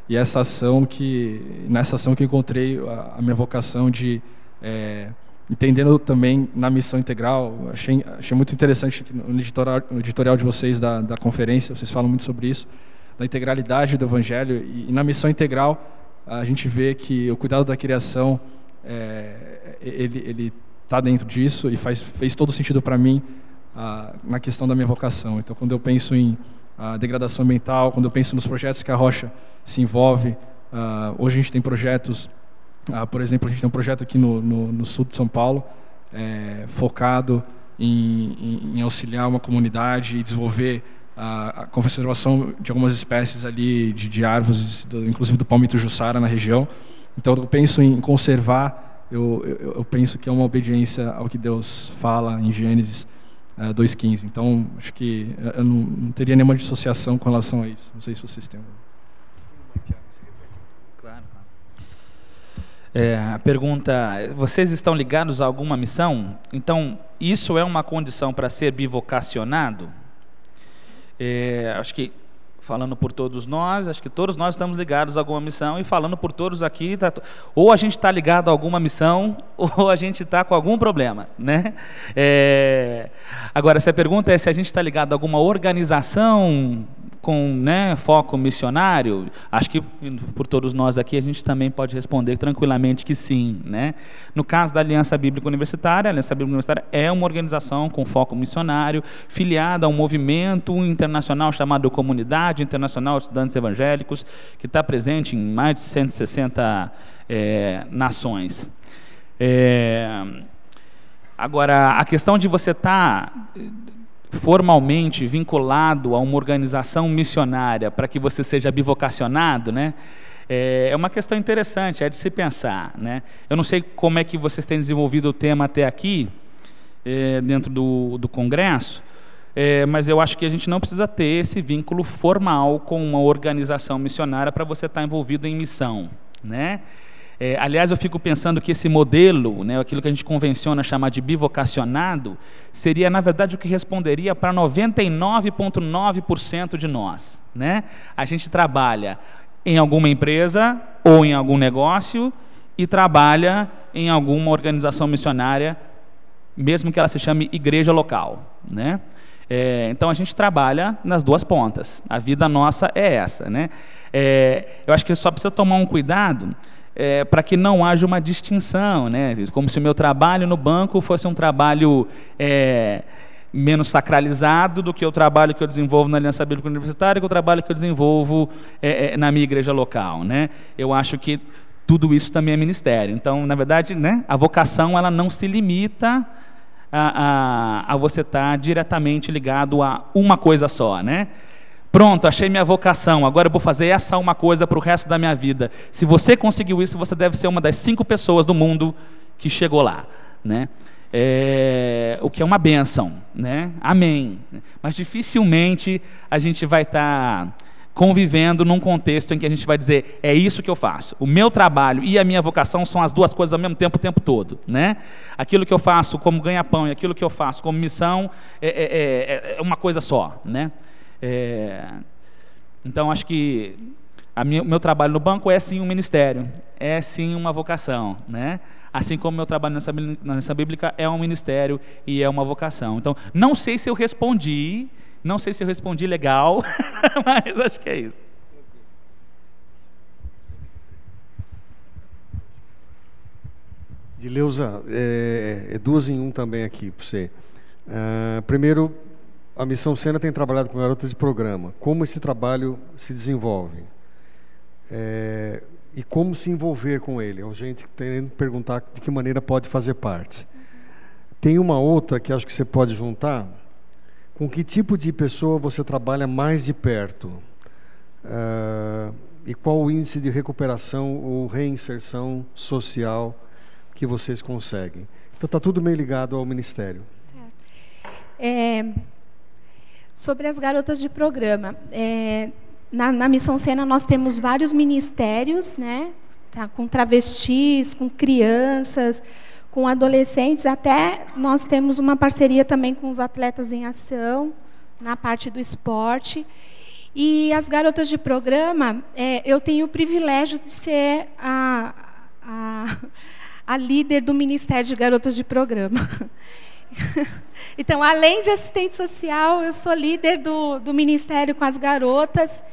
Speaker 5: E essa ação que, nessa ação que encontrei a, a minha vocação de é, entendendo também na missão integral, achei, achei muito interessante no editorial, no editorial de vocês da, da conferência, vocês falam muito sobre isso, da integralidade do Evangelho e, na missão integral a gente vê que o cuidado da criação é, ele está dentro disso e faz fez todo sentido para mim na questão da minha vocação. Então, quando eu penso em degradação ambiental, quando eu penso nos projetos que a Rocha se envolve, hoje a gente tem projetos, por exemplo, a gente tem um projeto aqui no, no, no sul de São Paulo, é, focado em, em, em, auxiliar uma comunidade e desenvolver a, a conservação de algumas espécies ali de, de árvores, do, inclusive do palmito jussara na região. Então, eu penso em conservar, eu, eu, eu penso que é uma obediência ao que Deus fala em Gênesis, 2,15. Então, acho que eu não, não, teria nenhuma dissociação com relação a isso. Não sei se vocês têm.
Speaker 7: É, a pergunta: vocês estão ligados a alguma missão? Então, isso é uma condição para ser bivocacionado? É, acho que falando por todos nós, acho que todos nós estamos ligados a alguma missão e falando por todos aqui, tá, ou a gente está ligado a alguma missão ou a gente está com algum problema, né? É, agora, se a pergunta é se a gente está ligado a alguma organização com né, foco missionário, acho que por todos nós aqui a gente também pode responder tranquilamente que sim. Né? No caso da Aliança Bíblica Universitária, a Aliança Bíblica Universitária é uma organização com foco missionário, filiada a um movimento internacional chamado Comunidade Internacional de Estudantes Evangélicos, que está presente em mais de 160 é, nações. É, agora, a questão de você estar tá formalmente vinculado a uma organização missionária para que você seja bivocacionado, né? É, é uma questão interessante, é de se pensar, né? Eu não sei como é que vocês têm desenvolvido o tema até aqui, é, dentro do, do congresso, é, mas eu acho que a gente não precisa ter esse vínculo formal com uma organização missionária para você estar envolvido em missão, né? É, aliás, eu fico pensando que esse modelo, né, aquilo que a gente convenciona chamar de bivocacionado, seria, na verdade, o que responderia para 99,9% de nós. Né? A gente trabalha em alguma empresa ou em algum negócio e trabalha em alguma organização missionária, mesmo que ela se chame igreja local. Né? É, então a gente trabalha nas duas pontas. A vida nossa é essa. Né? É, eu acho que só precisa tomar um cuidado é, para que não haja uma distinção, né? como se o meu trabalho no banco fosse um trabalho é, menos sacralizado do que o trabalho que eu desenvolvo na Aliança Bíblica Universitária, que o trabalho que eu desenvolvo é, é, na minha igreja local. Né? Eu acho que tudo isso também é ministério. Então, na verdade, né, a vocação ela não se limita a, a, a você estar diretamente ligado a uma coisa só, né? Pronto, achei minha vocação, agora eu vou fazer essa uma coisa para o resto da minha vida. Se você conseguiu isso, você deve ser uma das cinco pessoas do mundo que chegou lá. Né? É, o que é uma benção. Né? Amém. Mas dificilmente a gente vai estar. Tá convivendo num contexto em que a gente vai dizer é isso que eu faço. O meu trabalho e a minha vocação são as duas coisas ao mesmo tempo o tempo todo, né? Aquilo que eu faço como ganha-pão e aquilo que eu faço como missão é, é, é, é uma coisa só, né? É, então, acho que o meu trabalho no banco é sim um ministério, é sim uma vocação, né? Assim como meu trabalho nessa, nessa bíblica é um ministério e é uma vocação. Então, não sei se eu respondi, não sei se eu respondi legal, mas acho que é isso.
Speaker 4: Dileuza, é, é duas em um também aqui para você. Uh, primeiro, a Missão Sena tem trabalhado com garotas de programa. Como esse trabalho se desenvolve? É, e como se envolver com ele? A gente querendo perguntar de que maneira pode fazer parte. Tem uma outra que acho que você pode juntar. Com que tipo de pessoa você trabalha mais de perto? Uh, e qual o índice de recuperação ou reinserção social que vocês conseguem? Então está tudo meio ligado ao ministério.
Speaker 1: Certo. É, sobre as garotas de programa. É, na, na Missão Sena nós temos vários ministérios, né? Tá, com travestis, com crianças, com adolescentes, até nós temos uma parceria também com os atletas em ação, na parte do esporte. E as garotas de programa, é, eu tenho o privilégio de ser a, a, a líder do Ministério de Garotas de Programa. Então, além de assistente social, eu sou líder do, do Ministério com as Garotas.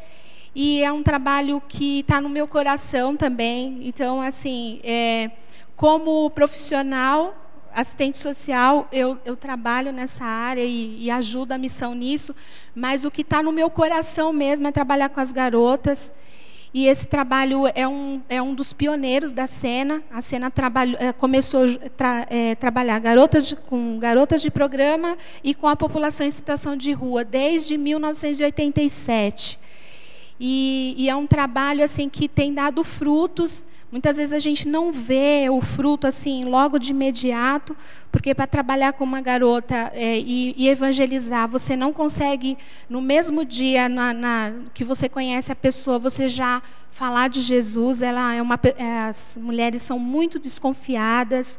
Speaker 1: E é um trabalho que está no meu coração também. Então, assim, é, como profissional, assistente social, eu, eu trabalho nessa área e, e ajudo a missão nisso, mas o que está no meu coração mesmo é trabalhar com as garotas. E esse trabalho é um, é um dos pioneiros da cena. A trabalho, é, começou a tra, é, trabalhar garotas de, com garotas de programa e com a população em situação de rua desde 1987. E, e, é um trabalho assim que tem dado frutos. Muitas vezes a gente não vê o fruto assim logo de imediato, porque para trabalhar com uma garota é, e, e, evangelizar, você não consegue no mesmo dia na, na, que você conhece a pessoa, você já falar de Jesus. Ela é uma, é, as mulheres são muito desconfiadas.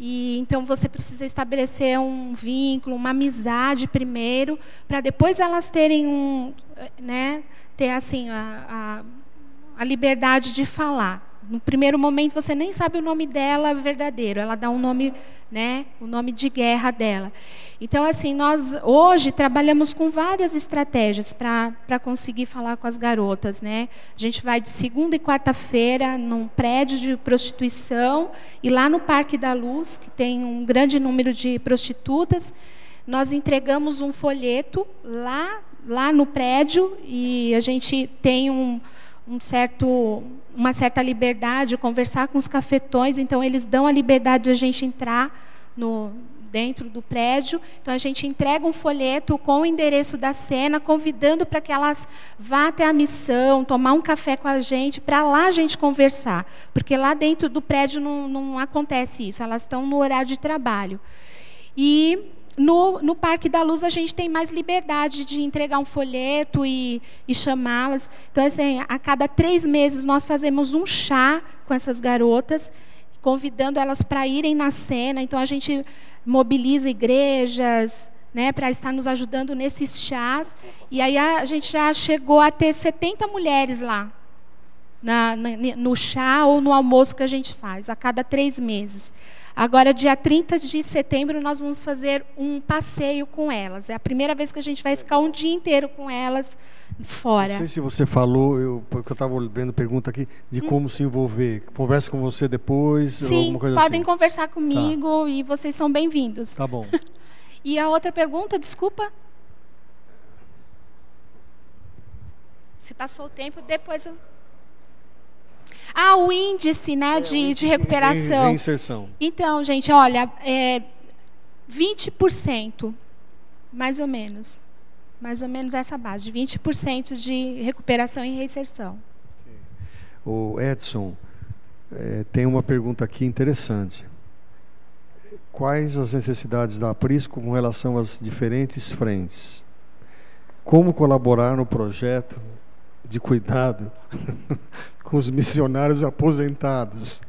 Speaker 1: E então você precisa estabelecer um vínculo, uma amizade primeiro, para depois elas terem um, né, ter assim a, a, a liberdade de falar. No primeiro momento você nem sabe o nome dela verdadeiro, ela dá um nome, né, o nome de guerra dela. Então assim, nós hoje trabalhamos com várias estratégias para conseguir falar com as garotas, né? A gente vai de segunda e quarta-feira num prédio de prostituição e lá no Parque da Luz, que tem um grande número de prostitutas, nós entregamos um folheto lá lá no prédio e a gente tem um, um certo, uma certa liberdade, conversar com os cafetões, então eles dão a liberdade de a gente entrar no, dentro do prédio. Então a gente entrega um folheto com o endereço da cena, convidando para que elas vá até a missão, tomar um café com a gente, para lá a gente conversar. Porque lá dentro do prédio não, não acontece isso, elas estão no horário de trabalho. E no, no Parque da Luz a gente tem mais liberdade de entregar um folheto e, e chamá-las. Então, assim, a cada três meses nós fazemos um chá com essas garotas, convidando elas para irem na cena. Então a gente mobiliza igrejas, né, para estar nos ajudando nesses chás. E aí a gente já chegou a ter 70 mulheres lá, na, na, no chá ou no almoço que a gente faz, a cada três meses. Agora, dia 30 de setembro, nós vamos fazer um passeio com elas. É a primeira vez que a gente vai ficar um dia inteiro com elas fora.
Speaker 4: Não sei se você falou, eu, porque eu estava vendo pergunta aqui, de hum. como se envolver. Conversa com você depois?
Speaker 1: Sim,
Speaker 4: alguma coisa
Speaker 1: podem
Speaker 4: assim.
Speaker 1: conversar comigo tá. e vocês são bem-vindos.
Speaker 4: Tá bom.
Speaker 1: e a outra pergunta, desculpa? Se passou o tempo, depois eu. Ah, o índice né, é, de, de recuperação. De
Speaker 4: reinserção.
Speaker 1: Então, gente, olha, é 20%, mais ou menos. Mais ou menos essa base, de 20% de recuperação e reinserção.
Speaker 4: O Edson é, tem uma pergunta aqui interessante. Quais as necessidades da Aprisco com relação às diferentes frentes? Como colaborar no projeto de cuidado com os missionários aposentados.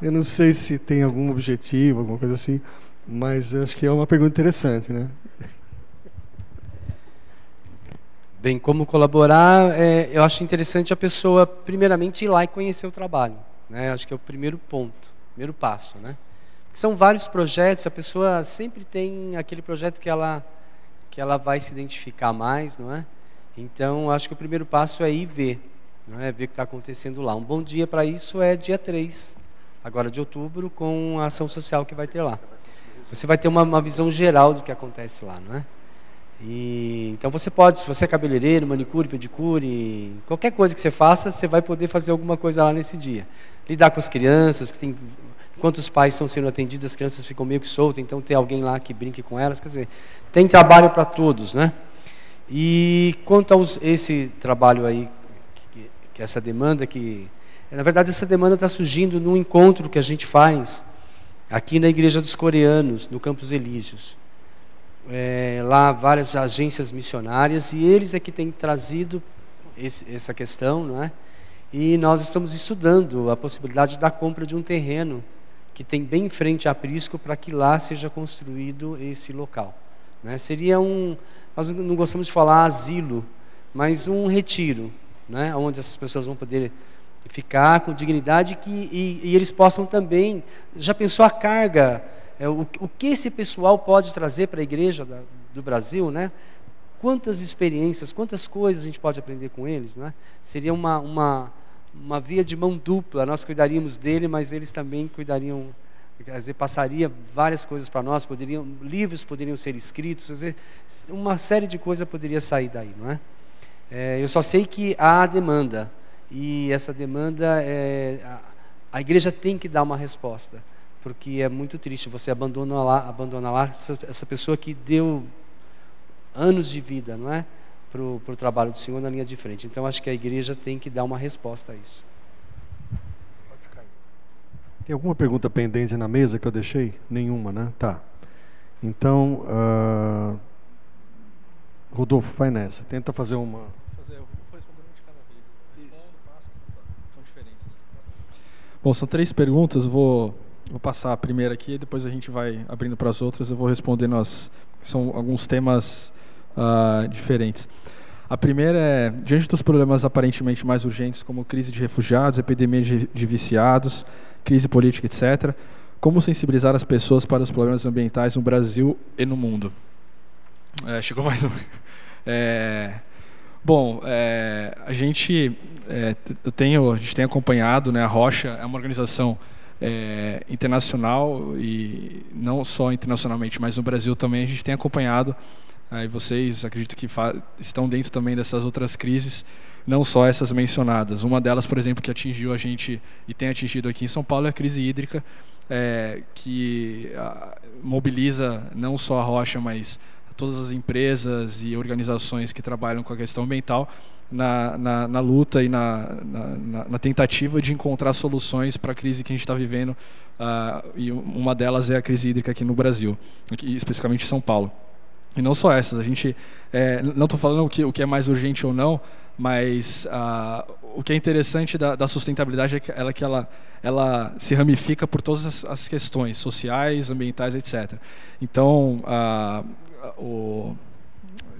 Speaker 4: eu não sei se tem algum objetivo, alguma coisa assim, mas acho que é uma pergunta interessante, né?
Speaker 2: Bem, como colaborar, é, eu acho interessante a pessoa, primeiramente, ir lá e conhecer o trabalho. Né? Acho que é o primeiro ponto, primeiro passo. Né? São vários projetos, a pessoa sempre tem aquele projeto que ela, que ela vai se identificar mais, não é? Então, acho que o primeiro passo é ir ver, é? ver o que está acontecendo lá. Um bom dia para isso é dia 3, agora de outubro, com a ação social que vai ter lá. Você vai ter uma, uma visão geral do que acontece lá, não é? E, então você pode, se você é cabeleireiro, manicure, pedicure, qualquer coisa que você faça, você vai poder fazer alguma coisa lá nesse dia. Lidar com as crianças, que tem, enquanto os pais estão sendo atendidos, as crianças ficam meio que soltas, então tem alguém lá que brinque com elas, quer dizer, tem trabalho para todos, né? E quanto a esse trabalho aí, essa demanda que. Na verdade, essa demanda está surgindo num encontro que a gente faz aqui na Igreja dos Coreanos, no Campos Elíseos. é, lá várias agências missionárias e eles é que têm trazido esse, essa questão, não é? E nós estamos estudando a possibilidade da compra de um terreno que tem bem em frente a Prisco para que lá seja construído esse local. Né? Seria um, nós não gostamos de falar asilo, mas um retiro, né? onde essas pessoas vão poder ficar com dignidade que, e, e eles possam também. Já pensou a carga? É, o, o que esse pessoal pode trazer para a igreja da, do Brasil, né? Quantas experiências, quantas coisas a gente pode aprender com eles, né? Seria uma, uma, uma via de mão dupla. Nós cuidaríamos dele, mas eles também cuidariam quer dizer, passaria várias coisas para nós, poderiam, livros poderiam ser escritos, quer dizer, uma série de coisas poderia sair daí, não é? É eu só sei que há demanda, e essa demanda, é, a, a, igreja tem que dar uma resposta, porque é muito triste você abandonar lá, abandonar lá essa, essa pessoa que deu anos de vida, não é? Para o trabalho do Senhor na linha de frente. Então, acho que a igreja tem que dar uma resposta a isso.
Speaker 4: Tem alguma pergunta pendente na mesa que eu deixei? Nenhuma, né? Tá. Então, uh, Rodolfo, vai nessa. Tenta fazer uma.
Speaker 5: Bom, são três perguntas, vou, vou passar a primeira aqui depois a gente vai abrindo para as outras, eu vou respondendo as. São alguns temas uh, diferentes. A primeira é, diante dos problemas aparentemente mais urgentes, como crise de refugiados, epidemia de, de viciados, crise política, etc., como sensibilizar as pessoas para os problemas ambientais no Brasil e no mundo? É, chegou mais um. É, Bom, é, a gente é, eu tenho, a gente tem acompanhado, né, a Rocha é uma organização é, internacional e não só internacionalmente, mas no Brasil também a gente tem acompanhado. Aí vocês acredito que estão dentro também dessas outras crises, não só essas mencionadas. Uma delas, por exemplo, que atingiu a gente e tem atingido aqui em São Paulo é a crise hídrica, é, que a, mobiliza não só a Rocha, mas todas as empresas e organizações que trabalham com a questão ambiental na, na, na luta e na, na, na, tentativa de encontrar soluções para a crise que a gente está vivendo. Uh, e uma delas é a crise hídrica aqui no Brasil, aqui, especificamente em São Paulo. E não só essas, a gente é, não estou falando o que, o que é mais urgente ou não, mas uh, o que é interessante da, da, sustentabilidade é que ela, que ela, ela se ramifica por todas as, as questões sociais, ambientais, etc. Então, uh, o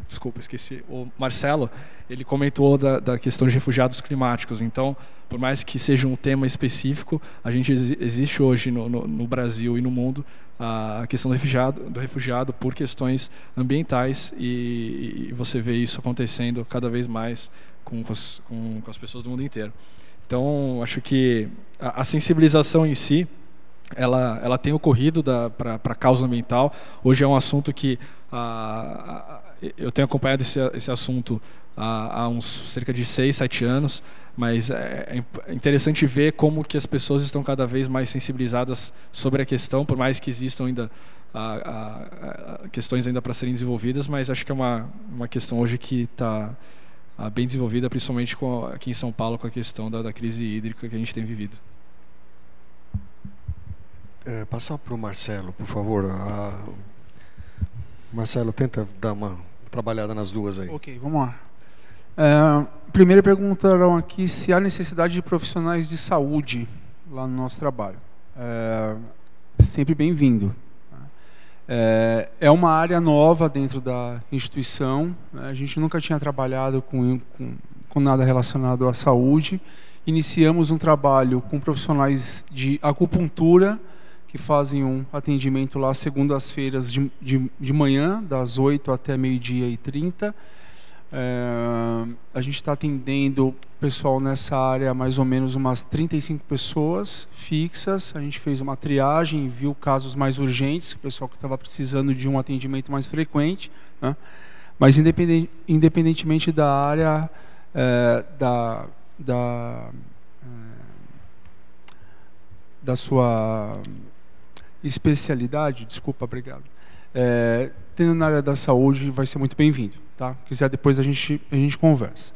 Speaker 5: desculpa, esqueci, o Marcelo, ele comentou da, da, questão de refugiados climáticos. Então, por mais que seja um tema específico, a gente existe hoje no, no, no Brasil e no mundo a questão do refugiado, do refugiado por questões ambientais e, e você vê isso acontecendo cada vez mais com, com, as, com, com as pessoas do mundo inteiro. Então, acho que a, a sensibilização em si, ela, ela tem ocorrido para a causa ambiental. Hoje é um assunto que ah, eu tenho acompanhado esse, esse assunto há, há, uns cerca de seis, sete anos, mas é, é interessante ver como que as pessoas estão cada vez mais sensibilizadas sobre a questão, por mais que existam ainda questões ainda para serem desenvolvidas, mas acho que é uma, uma questão hoje que está bem desenvolvida, principalmente com, aqui em São Paulo, com a questão da, da crise hídrica que a gente tem vivido.
Speaker 4: É, passar para o Marcelo, por favor. A... Marcelo, tenta dar uma trabalhada nas duas aí.
Speaker 3: Ok, vamos lá. É, primeiro perguntaram aqui se há necessidade de profissionais de saúde lá no nosso trabalho. É, sempre bem-vindo. É, é uma área nova dentro da instituição. Né? A gente nunca tinha trabalhado com, com, com nada relacionado à saúde. Iniciamos um trabalho com profissionais de acupuntura que fazem um atendimento lá segundas-feiras de, de, de manhã, das 8 até meio-dia e 30. É, a gente está atendendo pessoal nessa área, mais ou menos umas 35 pessoas fixas. A gente fez uma triagem, viu casos mais urgentes, o pessoal que estava precisando de um atendimento mais frequente. Né? Mas independente, independentemente da área, é, da, da, é, da sua especialidade, desculpa, obrigado, é, tendo na área da saúde, vai ser muito bem-vindo. Tá? Se quiser, depois a gente, a gente conversa.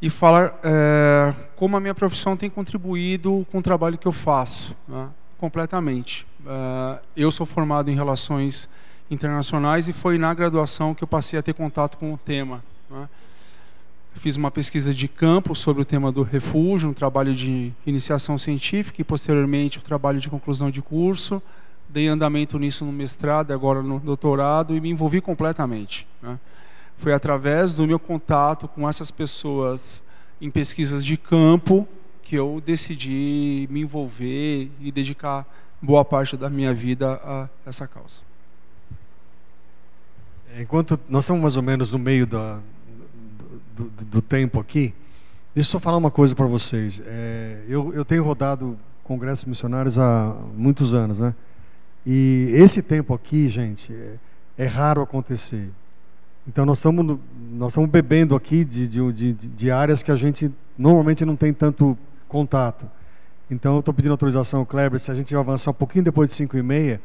Speaker 3: E falar é, como a minha profissão tem contribuído com o trabalho que eu faço, né? completamente. É, eu sou formado em Relações internacionais e foi na graduação que eu passei a ter contato com o tema. Né? Fiz uma pesquisa de campo sobre o tema do refúgio, um trabalho de iniciação científica e posteriormente um trabalho de conclusão de curso. Dei andamento nisso no mestrado, agora no doutorado e me envolvi completamente. Né? Foi através do meu contato com essas pessoas em pesquisas de campo que eu decidi me envolver e dedicar boa parte da minha vida a essa causa.
Speaker 4: Enquanto nós estamos mais ou menos no meio da, do, do, do tempo aqui, deixa eu só falar uma coisa para vocês. É, eu, eu tenho rodado congressos missionários há muitos anos, né? E esse tempo aqui, gente, é, é raro acontecer. Então nós estamos nós estamos bebendo aqui de, de, de, de áreas que a gente normalmente não tem tanto contato. Então eu estou pedindo autorização ao Kleber, se a gente avançar um pouquinho depois de 5 e meia,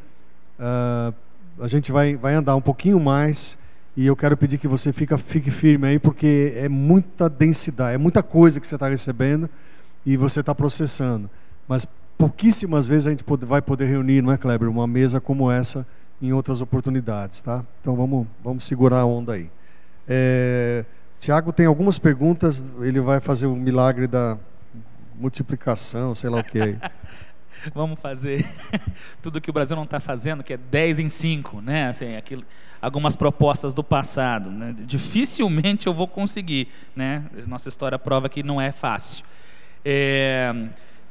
Speaker 4: uh, a gente vai, vai andar um pouquinho mais e eu quero pedir que você fica, fique firme aí, porque é muita densidade, é muita coisa que você está recebendo e você está processando. Mas pouquíssimas vezes a gente vai poder reunir, não é, Kleber, uma mesa como essa em outras oportunidades, tá? Então vamos, vamos segurar a onda aí. É, Tiago tem algumas perguntas, ele vai fazer o milagre da multiplicação, sei lá o que aí.
Speaker 7: Vamos fazer tudo que o Brasil não está fazendo, que é 10 em 5, né? Assim, aquilo, algumas propostas do passado. Né? Dificilmente eu vou conseguir. Né? Nossa história prova que não é fácil. É,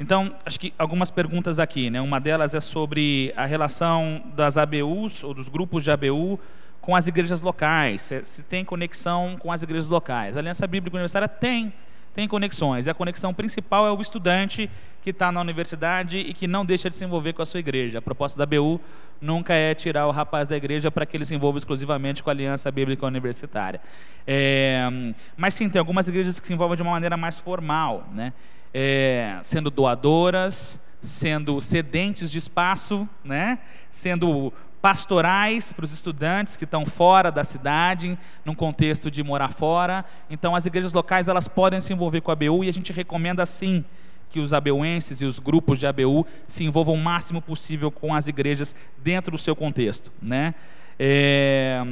Speaker 7: então, acho que algumas perguntas aqui. Né? Uma delas é sobre a relação das ABUs, ou dos grupos de ABU, com as igrejas locais. Se, se tem conexão com as igrejas locais. A Aliança Bíblica Universitária tem tem conexões. E a conexão principal é o estudante que está na universidade e que não deixa de se envolver com a sua igreja. A proposta da BU nunca é tirar o rapaz da igreja para que ele se envolva exclusivamente com a Aliança Bíblica Universitária. É, mas sim, tem algumas igrejas que se envolvem de uma maneira mais formal, né? É, sendo doadoras, sendo cedentes de espaço, né? sendo pastorais para os estudantes que estão fora da cidade, num contexto de morar fora. Então, as igrejas locais elas podem se envolver com a ABU e a gente recomenda sim que os abeuenses e os grupos de ABU se envolvam o máximo possível com as igrejas dentro do seu contexto, né? É...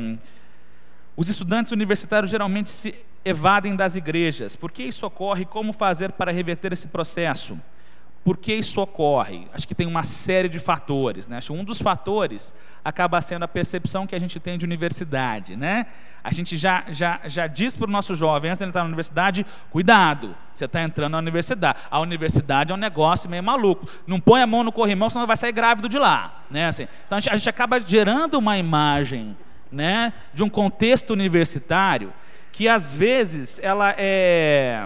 Speaker 7: Os estudantes universitários geralmente se evadem das igrejas. Por que isso ocorre? Como fazer para reverter esse processo? Por que isso ocorre? Acho que tem uma série de fatores. Né? Acho que um dos fatores acaba sendo a percepção que a gente tem de universidade. Né? A gente já, já, já diz para o nosso jovem, antes de entrar na universidade, cuidado, você está entrando na universidade. A universidade é um negócio meio maluco. Não põe a mão no corrimão, senão vai sair grávido de lá. Né? Assim, então a gente, a gente acaba gerando uma imagem né, de um contexto universitário que às vezes ela é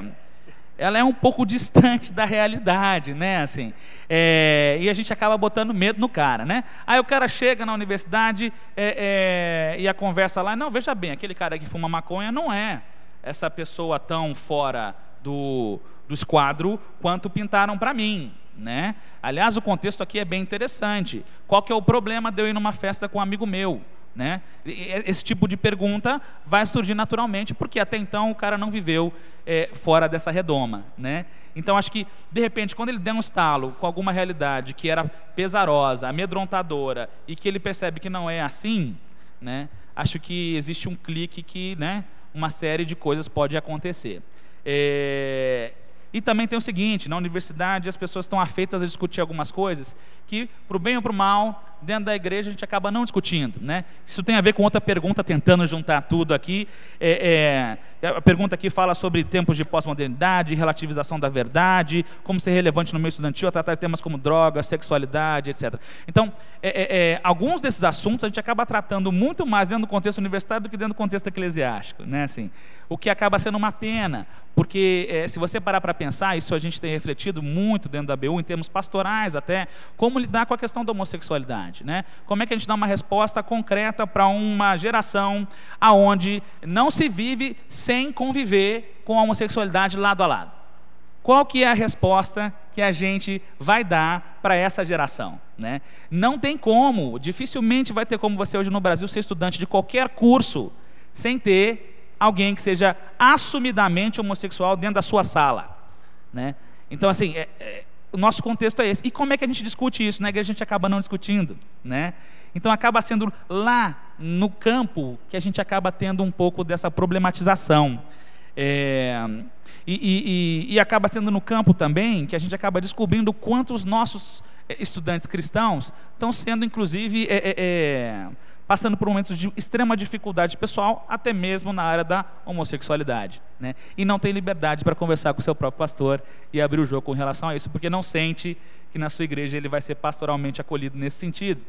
Speaker 7: ela é um pouco distante da realidade, né? Assim, é, e a gente acaba botando medo no cara, né? Aí o cara chega na universidade é, é, e a conversa lá, não, veja bem, aquele cara que fuma maconha não é essa pessoa tão fora do, do esquadro quanto pintaram para mim, né? Aliás, o contexto aqui é bem interessante. Qual que é o problema de eu ir numa festa com um amigo meu? Né? Esse tipo de pergunta vai surgir naturalmente, porque até então o cara não viveu é, fora dessa redoma. Né? Então, acho que, de repente, quando ele der um estalo com alguma realidade que era pesarosa, amedrontadora, e que ele percebe que não é assim, né? acho que existe um clique que né, uma série de coisas pode acontecer. É, e também tem o seguinte: na universidade as pessoas estão afeitas a discutir algumas coisas que, para o bem ou para o mal, dentro da igreja a gente acaba não discutindo. Né? Isso tem a ver com outra pergunta, tentando juntar tudo aqui. É, é, a pergunta aqui fala sobre tempos de pós-modernidade, relativização da verdade, como ser relevante no meio estudantil, a tratar temas como drogas, sexualidade, etc. Então, é, é, é, alguns desses assuntos a gente acaba tratando muito mais dentro do contexto universitário do que dentro do contexto eclesiástico. Né? Assim, o que acaba sendo uma pena, porque é, se você parar para pensar, isso a gente tem refletido muito dentro da BU, em termos pastorais até, como lidar com a questão da homossexualidade. Né? Como é que a gente dá uma resposta concreta para uma geração aonde não se vive sem conviver com a homossexualidade lado a lado? Qual que é a resposta que a gente vai dar para essa geração? Né? Não tem como, dificilmente vai ter como você hoje no Brasil ser estudante de qualquer curso sem ter alguém que seja assumidamente homossexual dentro da sua sala. Né? Então, assim, é, é, o nosso contexto é esse. E como é que a gente discute isso? Na igreja a gente acaba não discutindo. Né? Então acaba sendo lá no campo que a gente acaba tendo um pouco dessa problematização. É, e, e, e, acaba sendo no campo também que a gente acaba descobrindo quanto os nossos é, estudantes cristãos estão sendo, inclusive, é, é, é, passando por momentos de extrema dificuldade pessoal, até mesmo na área da homossexualidade. Né? E não tem liberdade para conversar com o seu próprio pastor e abrir o jogo com relação a isso, porque não sente que na sua igreja ele vai ser pastoralmente acolhido nesse sentido.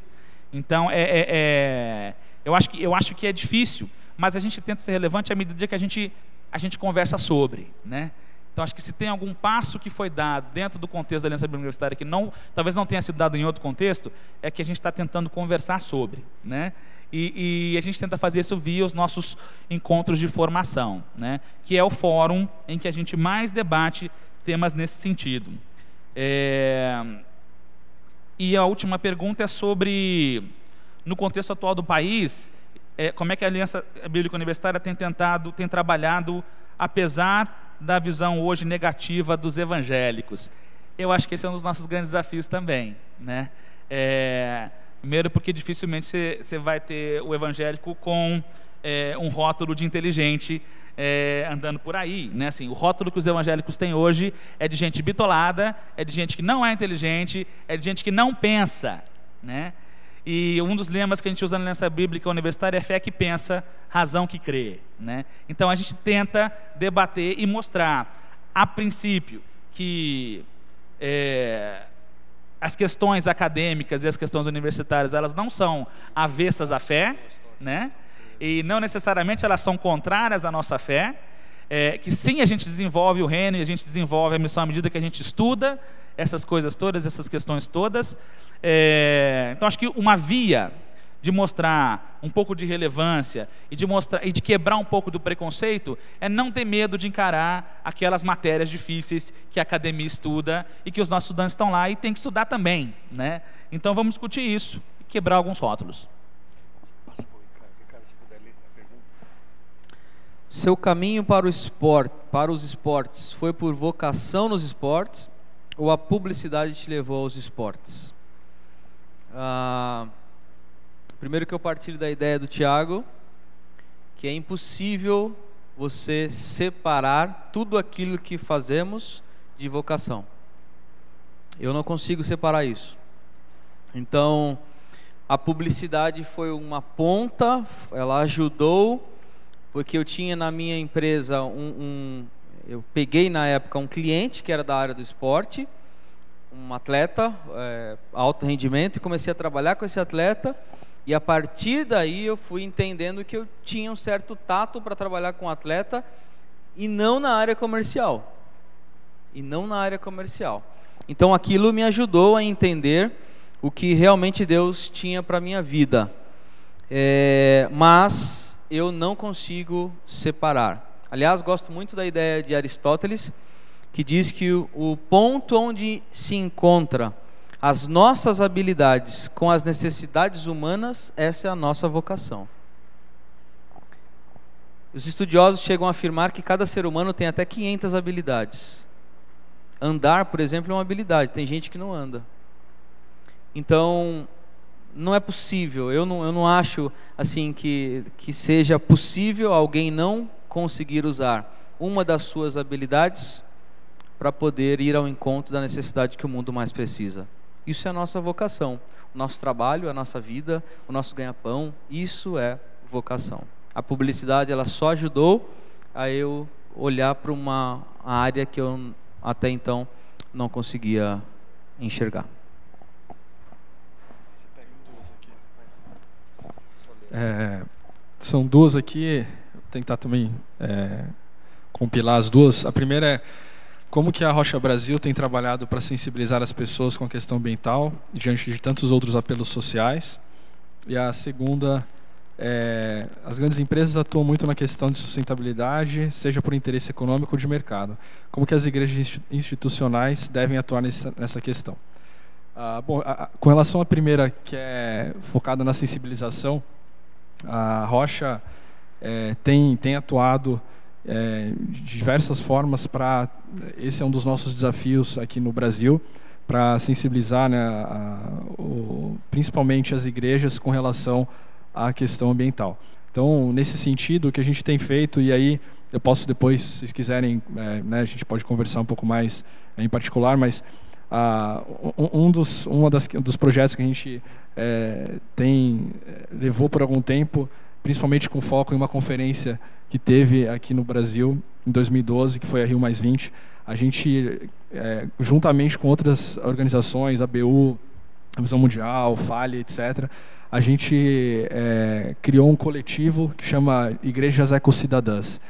Speaker 7: Então, é, é, é, eu, acho que, eu acho que é difícil, mas a gente tenta ser relevante à medida que a gente, a gente conversa sobre. Né? Então, acho que se tem algum passo que foi dado dentro do contexto da Aliança Bíblica Universitária que não, talvez não tenha sido dado em outro contexto, é que a gente está tentando conversar sobre. Né? E, e, a gente tenta fazer isso via os nossos encontros de formação, né? que é o fórum em que a gente mais debate temas nesse sentido. É... E a última pergunta é sobre, no contexto atual do país, é, como é que a Aliança Bíblica Universitária tem tentado, tem trabalhado, apesar da visão hoje negativa dos evangélicos. Eu acho que esse é um dos nossos grandes desafios também. Né? É, primeiro porque dificilmente você vai ter o evangélico com é, um rótulo de inteligente é, andando por aí. Né? Assim, o rótulo que os evangélicos têm hoje é de gente bitolada, é de gente que não é inteligente, é de gente que não pensa. Né? E um dos lemas que a gente usa na Aliança Bíblica Universitária é fé que pensa, razão que crê. Né? Então a gente tenta debater e mostrar, a princípio, que é, as questões acadêmicas e as questões universitárias elas não são avessas à fé, né? e não necessariamente elas são contrárias à nossa fé, é, que sim a gente desenvolve o reino e a gente desenvolve a missão à medida que a gente estuda essas coisas todas, essas questões todas. É, então acho que uma via de mostrar um pouco de relevância e de mostrar e de quebrar um pouco do preconceito é não ter medo de encarar aquelas matérias difíceis que a academia estuda e que os nossos estudantes estão lá e tem que estudar também, né? Então vamos discutir isso e quebrar alguns rótulos.
Speaker 6: Seu caminho para o esporte, para os esportes, foi por vocação nos esportes ou a publicidade te levou aos esportes? Ah, primeiro que eu partilho da ideia do Tiago, que é impossível você separar tudo aquilo que fazemos de vocação. Eu não consigo separar isso. Então, a publicidade foi uma ponta, ela ajudou porque eu tinha na minha empresa um, um, eu peguei na época um cliente que era da área do esporte, um atleta é, alto rendimento e comecei a trabalhar com esse atleta e a partir daí eu fui entendendo que eu tinha um certo tato para trabalhar com atleta e não na área comercial e não na área comercial. Então aquilo me ajudou a entender o que realmente Deus tinha para minha vida. É, mas eu não consigo separar. Aliás, gosto muito da ideia de Aristóteles, que diz que o, ponto onde se encontra as nossas habilidades com as necessidades humanas, essa é a nossa vocação. Os estudiosos chegam a afirmar que cada ser humano tem até 500 habilidades. Andar, por exemplo, é uma habilidade, tem gente que não anda. Então, não é possível. Eu não, eu não acho assim que, que seja possível alguém não conseguir usar uma das suas habilidades para poder ir ao encontro da necessidade que o mundo mais precisa. Isso é a nossa vocação. O nosso trabalho, a nossa vida, o nosso ganha-pão, isso é vocação. A publicidade ela só ajudou a eu olhar para uma área que eu até então não conseguia enxergar.
Speaker 5: É, são duas aqui, vou tentar também é, compilar as duas. A primeira é como que a Rocha Brasil tem trabalhado para sensibilizar as pessoas com a questão ambiental diante de tantos outros apelos sociais. E a segunda é, as grandes empresas atuam muito na questão de sustentabilidade, seja por interesse econômico ou de mercado. Como que as igrejas institucionais devem atuar nessa, nessa questão? Ah, bom, a, a, com relação à primeira, que é focada na sensibilização, a Rocha é, tem, tem atuado é, diversas formas para. Esse é um dos nossos desafios aqui no Brasil, para sensibilizar né, a, o, principalmente as igrejas com relação a questão ambiental. Então, nesse sentido, o que a gente tem feito, e aí eu posso depois, se vocês quiserem, é, né, a gente pode conversar um pouco mais é, em particular, mas um, dos, uma das, dos projetos que a gente é, tem é, levou por algum tempo, principalmente com foco em uma conferência que teve aqui no Brasil em 2012, que foi a Rio Mais 20, a gente, é, juntamente com outras organizações, a BU, a Visão Mundial, Fale, etc., a gente é, criou um coletivo que chama Igrejas Ecocidadãs.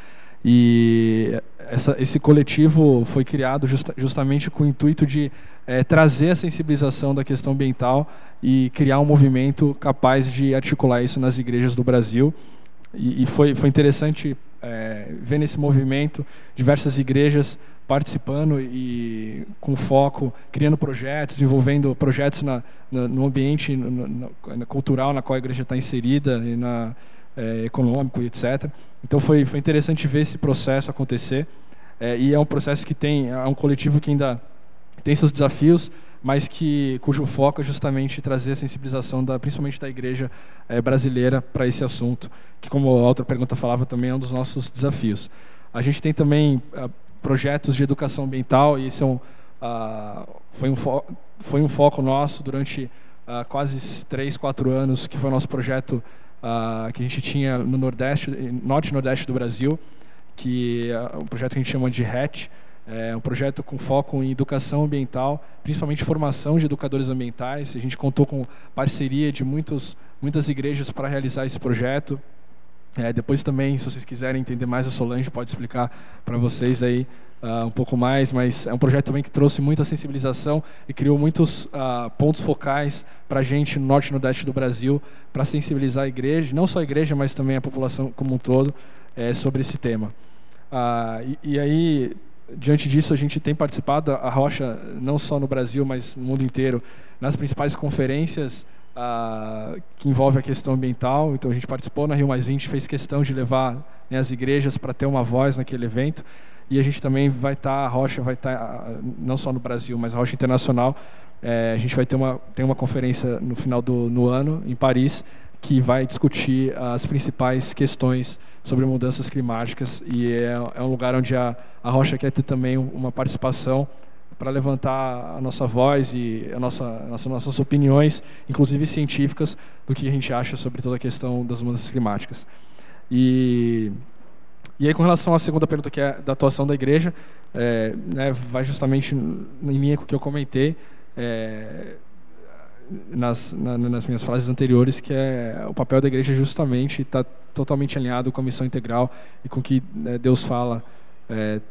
Speaker 5: E essa, esse coletivo foi criado justa, justamente com o intuito de é, trazer a sensibilização da questão ambiental e criar um movimento capaz de articular isso nas igrejas do Brasil. E, e foi, foi interessante é, ver nesse movimento diversas igrejas participando e com foco, criando projetos, desenvolvendo projetos na, na, no ambiente no, no, cultural na qual a igreja está inserida e na é, econômico e etc. Então foi, foi interessante ver esse processo acontecer é, e é um processo que tem é um coletivo que ainda tem seus desafios, mas que cujo foco é justamente trazer a sensibilização da, principalmente da igreja é, brasileira para esse assunto, que como a outra pergunta falava também é um dos nossos desafios. A gente tem também uh, projetos de educação ambiental e esse é um, uh, foi, um foi um foco nosso durante uh, quase três, quatro anos, que foi o nosso projeto que a gente tinha no Nordeste, Norte e Nordeste do Brasil, que é um projeto que a gente chama de HAT, é um projeto com foco em educação ambiental, principalmente formação de educadores ambientais. A gente contou com parceria de muitos, muitas igrejas para realizar esse projeto. É, depois também, se vocês quiserem entender mais a Solange, pode explicar para vocês aí uh, um pouco mais, mas é um projeto também que trouxe muita sensibilização e criou muitos uh, pontos focais para a gente no norte e nordeste do Brasil, para sensibilizar a igreja, não só a igreja, mas também a população como um todo, é, sobre esse tema. Uh, e, e aí, diante disso, a gente tem participado, a Rocha, não só no Brasil, mas no mundo inteiro, nas principais conferências uh, que envolvem a questão ambiental. Então, a gente participou na Rio Mais 20, fez questão de levar né, as igrejas para ter uma voz naquele evento. E a gente também vai estar, tá, a Rocha vai estar, tá, não só no Brasil, mas a Rocha Internacional. É, a gente vai ter uma, tem uma conferência no final do no ano, em Paris, que vai discutir as principais questões sobre mudanças climáticas e é, é um lugar onde a, a Rocha quer ter também uma participação para levantar a nossa voz e a nossa, nossa, nossas opiniões, inclusive científicas, do que a gente acha sobre toda a questão das mudanças climáticas. E, e aí, com relação à segunda pergunta, que é da atuação da igreja, é, né, vai justamente em linha com o que eu comentei. É, nas, na, nas minhas frases anteriores, que é o papel da igreja justamente está totalmente alinhado com a missão integral e com o que né, Deus fala é,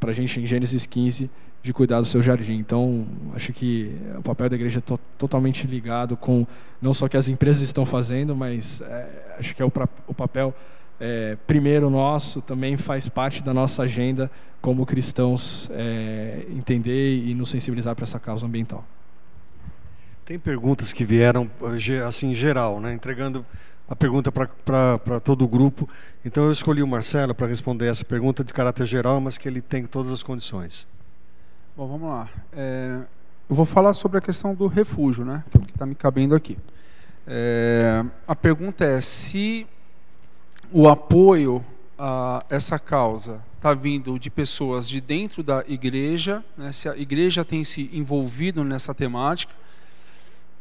Speaker 5: para a gente em Gênesis 15 de cuidar do seu jardim. Então, acho que o papel da igreja é totalmente ligado com não só o que as empresas estão fazendo, mas é, acho que é o, o papel é, primeiro nosso, também faz parte da nossa agenda como cristãos é, entender e nos sensibilizar para essa causa ambiental.
Speaker 4: Tem perguntas que vieram assim geral, né? entregando a pergunta para todo o grupo. Então eu escolhi o Marcelo para responder essa pergunta de caráter geral, mas que ele tem todas as condições.
Speaker 3: Bom, vamos lá. É, eu vou falar sobre a questão do refúgio, né? Que é está me cabendo aqui. É, a pergunta é se o apoio a essa causa está vindo de pessoas de dentro da igreja, né? se a igreja tem se envolvido nessa temática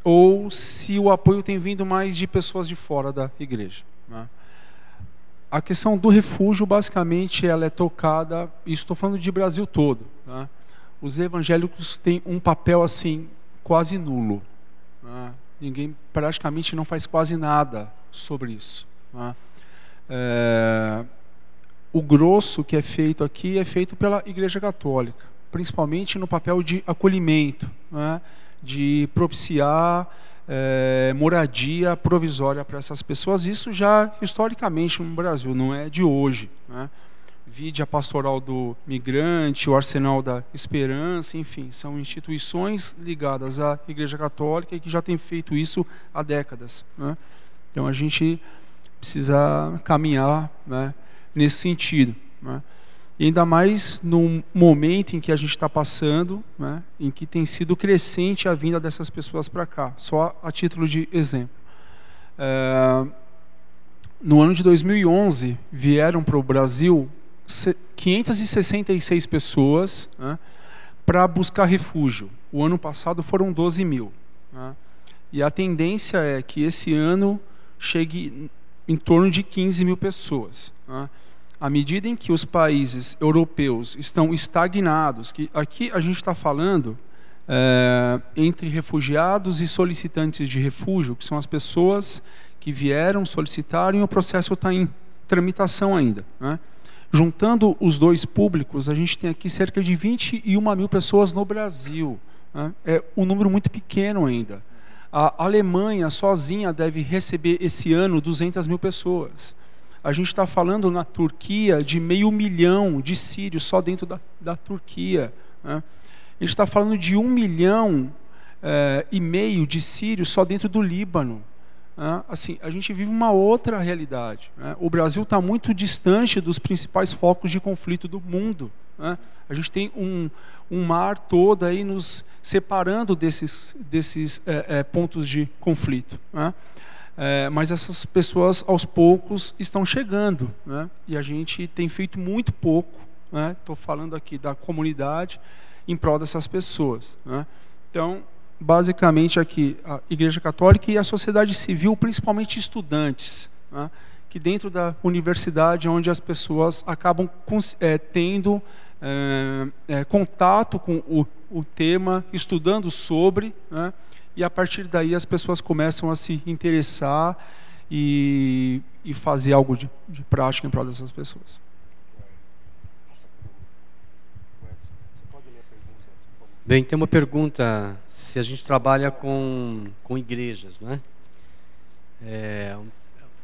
Speaker 3: ou se o apoio tem vindo mais de pessoas de fora da igreja. Né? A questão do refúgio, basicamente, ela é tocada, estou falando de Brasil todo. Né? Os evangélicos têm um papel assim quase nulo. Né? Ninguém praticamente não faz quase nada sobre isso. Né? É, o grosso que é feito aqui é feito pela Igreja Católica, principalmente no papel de acolhimento. Né? de propiciar é, moradia provisória para essas pessoas. Isso já historicamente no Brasil, não é de hoje. Né? Vide a pastoral do migrante, o arsenal da esperança, enfim, são instituições ligadas à Igreja Católica e que já têm feito isso há décadas. Né? Então a gente precisa caminhar né, nesse sentido. Né? E ainda mais no momento em que a gente está passando, né, em que tem sido crescente a vinda dessas pessoas para cá, só a título de exemplo. É, no ano de 2011 vieram para o Brasil 566 pessoas né, para buscar refúgio. O ano passado foram 12 mil. Né, e a tendência é que esse ano chegue em torno de 15 mil pessoas. Né. À medida em que os países europeus estão estagnados, que aqui a gente está falando é, entre refugiados e solicitantes de refúgio, que são as pessoas que vieram, solicitaram e o processo está em tramitação ainda. Né? Juntando os dois públicos, a gente tem aqui cerca de 21 mil pessoas no Brasil. Né? É um número muito pequeno ainda. A Alemanha sozinha deve receber esse ano 200 mil pessoas. A gente está falando na Turquia de meio milhão de sírios só dentro da, da Turquia. Né? A gente está falando de um milhão é, e meio de sírios só dentro do Líbano. Né? Assim, a gente vive uma outra realidade. Né? O Brasil está muito distante dos principais focos de conflito do mundo. Né? A gente tem um, um mar todo aí nos separando desses, desses é, é, pontos de conflito. Né? É, mas essas pessoas, aos poucos, estão chegando. Né? E a gente tem feito muito pouco. Estou falando aqui da comunidade em prol dessas pessoas. Né? Então, basicamente aqui a Igreja Católica e a sociedade civil, principalmente estudantes, né? que dentro da universidade, onde as pessoas acabam é, tendo é, é, contato com o, o, tema, estudando sobre, né? e a partir daí as pessoas começam a se interessar e, e fazer algo de, de prática em prol dessas pessoas.
Speaker 2: Bem, tem uma pergunta se a gente trabalha com, com igrejas, não é? Um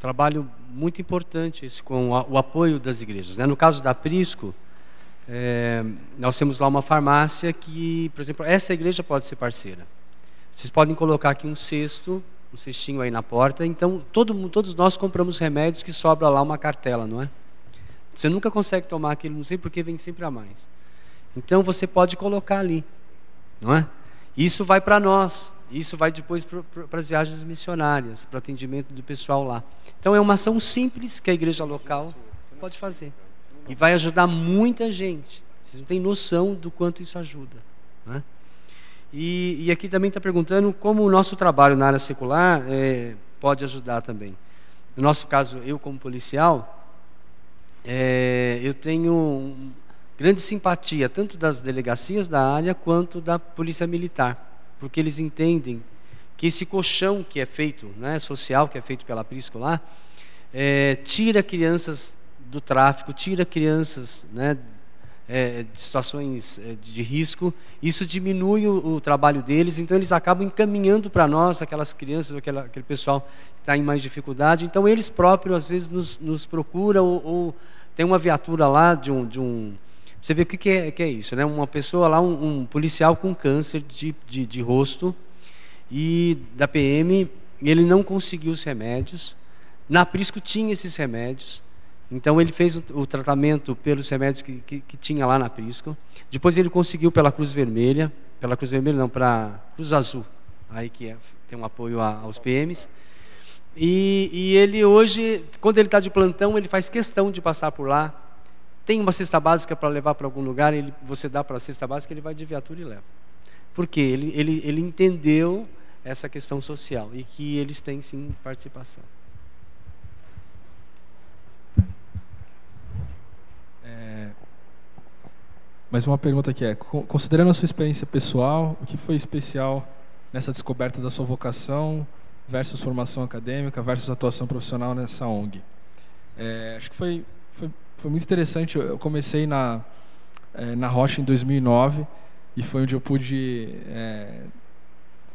Speaker 2: trabalho muito importante esse, com o apoio das igrejas. Né? No caso da Prisco, é, nós temos lá uma farmácia que, por exemplo, essa igreja pode ser parceira. Vocês podem colocar aqui um cesto, um cestinho aí na porta. Então, todo, todos nós compramos remédios que sobra lá uma cartela, não é? Você nunca consegue tomar aquilo, não sei porque vem sempre a mais. Então, você pode colocar ali não é? Isso vai para nós, isso vai depois para as viagens missionárias, para atendimento do pessoal lá. Então é uma ação simples que a igreja local pode fazer e vai ajudar muita gente. Vocês não têm noção do quanto isso ajuda. Né? E, e, aqui também está perguntando como o nosso trabalho na área secular é, pode ajudar também. No nosso caso, eu como policial, é, eu tenho grande simpatia tanto das delegacias da área quanto da polícia militar, porque eles entendem que esse colchão que é feito, né, social, que é feito pela Prisco lá, é, tira crianças do tráfico, tira crianças né, é, de situações é, de risco, isso diminui o, o, trabalho deles, então eles acabam encaminhando para nós aquelas crianças, aquela, aquele pessoal que está em mais dificuldade, então eles próprios às vezes nos, nos procuram ou, ou tem uma viatura lá de um, de um você vê o que, que, é, que é isso, né? Uma pessoa lá, um, um policial com câncer de, de, de, rosto e da PM, ele não conseguiu os remédios. Na Prisco tinha esses remédios, então ele fez o, o tratamento pelos remédios que, que, que, tinha lá na Prisco. Depois ele conseguiu pela Cruz Vermelha, pela Cruz Vermelha não, para Cruz Azul, aí que é, tem um apoio a, aos PMs. E, e ele hoje, quando ele está de plantão, ele faz questão de passar por lá tem uma cesta básica para levar para algum lugar, ele, você dá para a cesta básica, ele vai de viatura e leva. Por quê? Ele, ele, ele entendeu essa questão social e que eles têm sim participação.
Speaker 5: É, mais uma pergunta aqui é, considerando a sua experiência pessoal, o que foi especial nessa descoberta da sua vocação versus formação acadêmica versus atuação profissional nessa ONG? É, acho que foi, foi muito interessante. Eu comecei na, é, na Rocha em 2009 e foi onde eu pude é,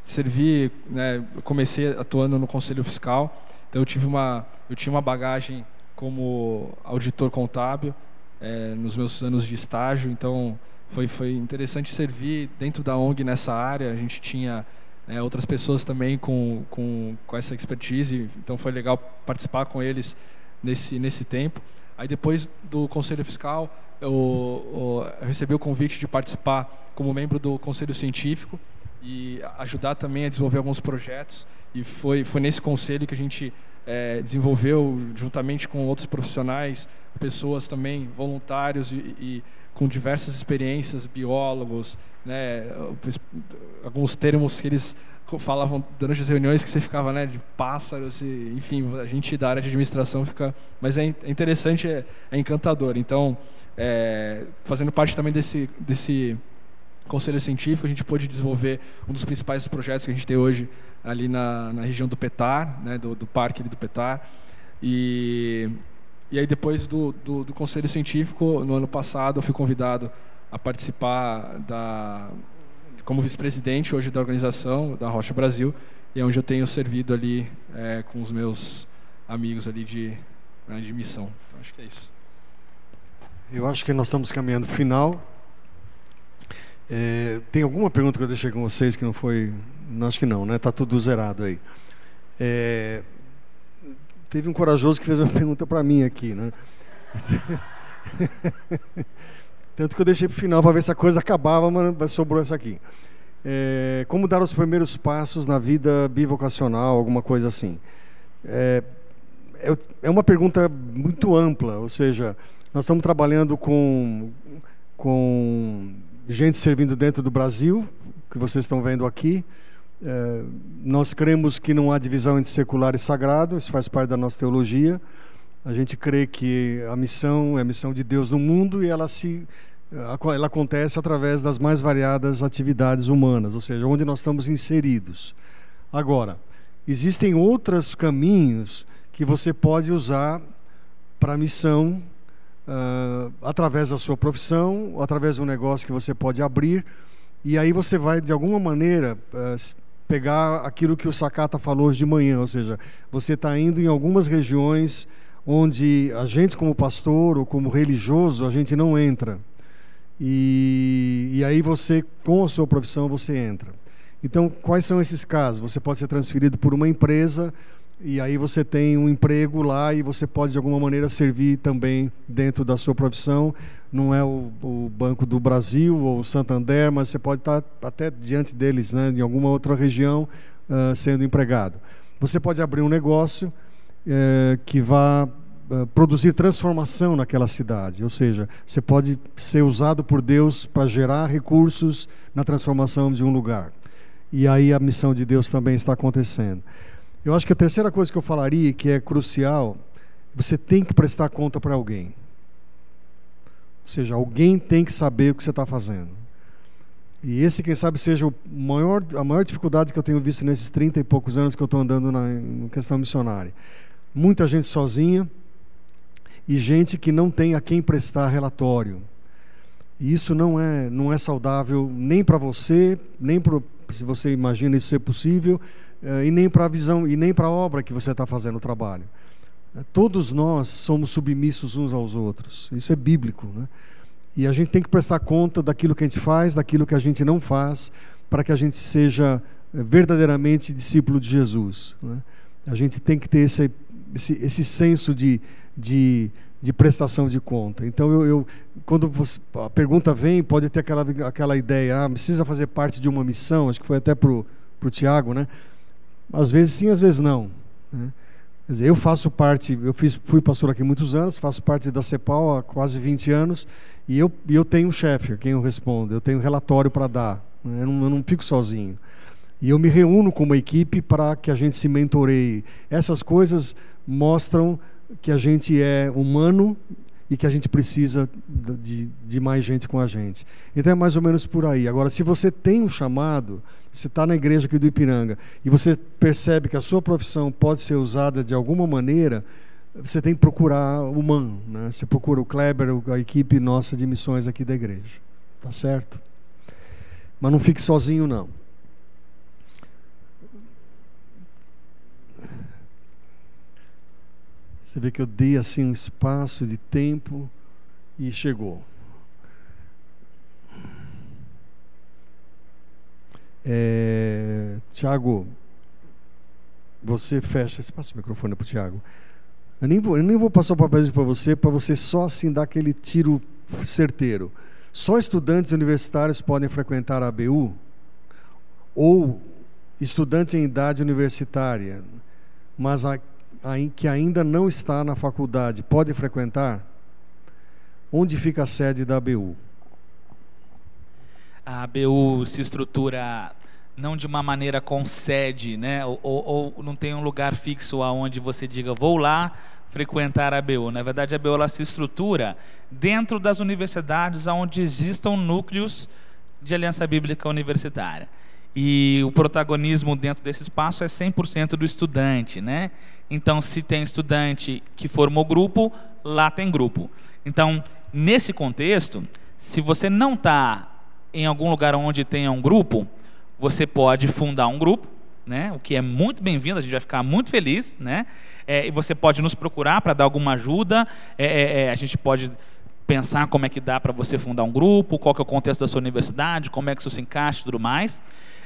Speaker 5: servir. Né, eu comecei atuando no Conselho Fiscal, então eu tive uma, eu tinha uma bagagem como auditor contábil é, nos meus anos de estágio. Então foi foi interessante servir dentro da ONG nessa área. A gente tinha é, outras pessoas também com, com, com essa expertise, então foi legal participar com eles nesse, nesse tempo. Aí depois do Conselho Fiscal, eu, eu, recebi o convite de participar como membro do Conselho Científico e ajudar também a desenvolver alguns projetos. E foi, foi nesse conselho que a gente é, desenvolveu juntamente com outros profissionais, pessoas também voluntários e, e com diversas experiências, biólogos, né, alguns termos que eles falavam durante as reuniões que você ficava né, de pássaros, e, enfim, a gente da área de administração fica. Mas é, é interessante, é, é, encantador. Então, é, fazendo parte também desse, desse conselho científico, a gente pôde desenvolver um dos principais projetos que a gente tem hoje ali na, na região do Petar, né, do, do parque do Petar. E e aí depois do, do, do, conselho científico, no ano passado, eu fui convidado a participar da como vice-presidente hoje da organização da Rocha Brasil e é onde eu tenho servido ali é, com os meus amigos ali de, né, de missão. Então, acho que é isso.
Speaker 4: Eu acho que nós estamos caminhando final. É, tem alguma pergunta que eu deixei com vocês que não foi? Não, acho que não, né? Tá tudo zerado aí. É, teve um corajoso que fez uma pergunta para mim aqui, né? Tanto que eu deixei para o final para ver se a coisa acabava, mas sobrou essa aqui. É, como dar os primeiros passos na vida bivocacional, alguma coisa assim? É, é, uma pergunta muito ampla, ou seja, nós estamos trabalhando com, com gente servindo dentro do Brasil, que vocês estão vendo aqui, é, nós cremos que não há divisão entre secular e sagrado, isso faz parte da nossa teologia. A gente crê que a missão é a missão de Deus no mundo e ela se ela acontece através das mais variadas atividades humanas, ou seja, onde nós estamos inseridos. Agora, existem outros caminhos que você pode usar para a missão uh, através da sua profissão, através de um negócio que você pode abrir, e aí você vai de alguma maneira uh, pegar aquilo que o Sakata falou hoje de manhã, ou seja, você está indo em algumas regiões onde a gente como pastor ou como religioso a gente não entra e, e aí você com a sua profissão você entra. Então quais são esses casos? Você pode ser transferido por uma empresa e aí você tem um emprego lá e você pode de alguma maneira servir também dentro da sua profissão. Não é o, o Banco do Brasil ou o Santander, mas você pode estar até diante deles, né, em alguma outra região, uh, sendo empregado. Você pode abrir um negócio uh, que vá produzir transformação naquela cidade, ou seja, você pode ser usado por Deus para gerar recursos na transformação de um lugar. E aí a missão de Deus também está acontecendo. Eu acho que a terceira coisa que eu falaria, que é crucial, você tem que prestar conta para alguém. Ou seja, alguém tem que saber o que você está fazendo. E esse, quem sabe, seja maior, a maior dificuldade que eu tenho visto nesses 30 e poucos anos que eu estou andando na questão missionária. Muita gente sozinha e gente que não tem a quem prestar relatório. E isso não é, não é saudável nem para você, nem para se você imagina isso ser possível, eh, e nem para a visão e nem para a obra que você está fazendo o trabalho. Eh, todos nós somos submissos uns aos outros. Isso é bíblico, né? E a gente tem que prestar conta daquilo que a gente faz, daquilo que a gente não faz, para que a gente seja eh, verdadeiramente discípulo de Jesus. Né? A gente tem que ter esse, esse, esse senso de, de, de prestação de conta. Então, eu, eu quando você, a pergunta vem, pode ter aquela, aquela ideia, ah, precisa fazer parte de uma missão, acho que foi até para o Tiago, né? Às vezes sim, às vezes não. Né? Quer dizer, eu faço parte, eu fiz, fui pastor aqui muitos anos, faço parte da CEPAL há quase 20 anos, e eu, eu tenho um chefe a quem eu respondo, eu tenho um relatório para dar, né? eu, não, eu não fico sozinho. E eu me reúno com uma equipe para que a gente se mentoreie. Essas coisas mostram que a gente é humano e que a gente precisa de, de mais gente com a gente. Então é mais ou menos por aí. Agora, se você tem um chamado, você está na igreja aqui do Ipiranga e você percebe que a sua profissão pode ser usada de alguma maneira, você tem que procurar o MAN, né? você procura o Kleber, a equipe nossa de missões aqui da igreja. Tá certo? Mas não fique sozinho, não. Você vê que eu dei assim um espaço de tempo e chegou. É, Tiago, você fecha. Você passa o microfone para o Tiago. Eu nem, vou, eu nem vou passar o papel para você, para você só assim dar aquele tiro certeiro. Só estudantes universitários podem frequentar a ABU? Ou estudantes em idade universitária? Mas a, que ainda não está na faculdade pode frequentar? Onde fica a sede da ABU?
Speaker 7: A ABU se estrutura não de uma maneira com sede, né? Ou, ou, ou, não tem um lugar fixo aonde você diga vou lá frequentar a ABU. Na verdade, a ABU ela se estrutura dentro das universidades onde existam núcleos de aliança bíblica universitária. E o protagonismo dentro desse espaço é 100% do estudante, né? Então, se tem estudante que formou grupo, lá tem grupo. Então, nesse contexto, se você não está em algum lugar onde tenha um grupo, você pode fundar um grupo, né? O que é muito bem-vindo, a gente vai ficar muito feliz, né? É, e você pode nos procurar para dar alguma ajuda. É, é, é, a gente pode pensar como é que dá para você fundar um grupo, qual que é o contexto da sua universidade, como é que isso se encaixa e tudo mais.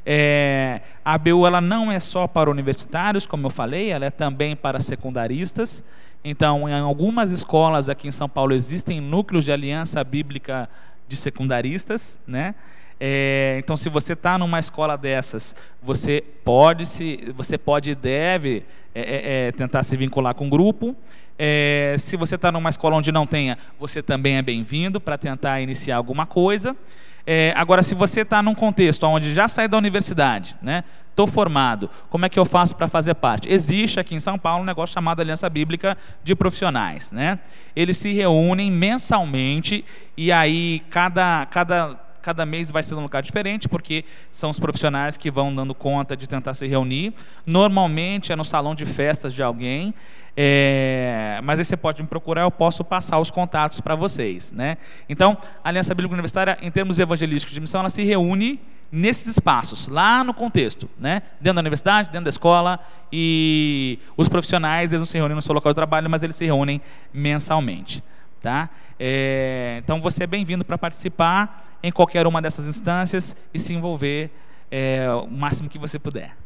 Speaker 7: É, a ABU ela não é só para universitários, como eu falei, ela é também para secundaristas. Então, em algumas escolas aqui em São Paulo existem núcleos de aliança bíblica de secundaristas, né? É, então, se você está numa escola dessas, você pode se, você pode e deve é, é, é tentar se vincular com o grupo. É, se você está numa escola onde não tenha, você também é bem-vindo para tentar iniciar alguma coisa. É, agora, se você está num contexto onde já sai da universidade, né? Estou formado, como é que eu faço para fazer parte? Existe aqui em São Paulo um negócio chamado Aliança Bíblica de Profissionais, né? Eles se reúnem mensalmente e aí cada, cada cada mês vai ser um lugar diferente, porque são os profissionais que vão dando conta de tentar se reunir. Normalmente é no salão de festas de alguém, é, mas aí você pode me procurar, eu posso passar os contatos para vocês. Né? Então, a Aliança Bíblica Universitária, em termos evangelísticos de missão, ela se reúne nesses espaços, lá no contexto, né? dentro da universidade, dentro da escola, e os profissionais, eles não se reúnem no seu local de trabalho, mas eles se reúnem mensalmente. Tá? É, então, você é bem-vindo para participar em qualquer uma dessas instâncias e se envolver é, o máximo que você puder.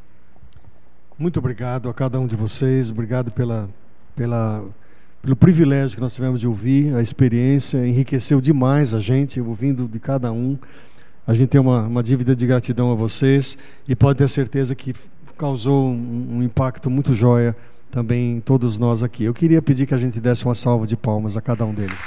Speaker 4: Muito obrigado a cada um de vocês, obrigado pela, pela, pelo privilégio que nós tivemos de ouvir, a experiência enriqueceu demais a gente, ouvindo de cada um. A gente tem uma, uma dívida de gratidão a vocês e pode ter certeza que causou um, um impacto muito joia também em todos nós aqui. Eu queria pedir que a gente desse uma salva de palmas a cada um deles.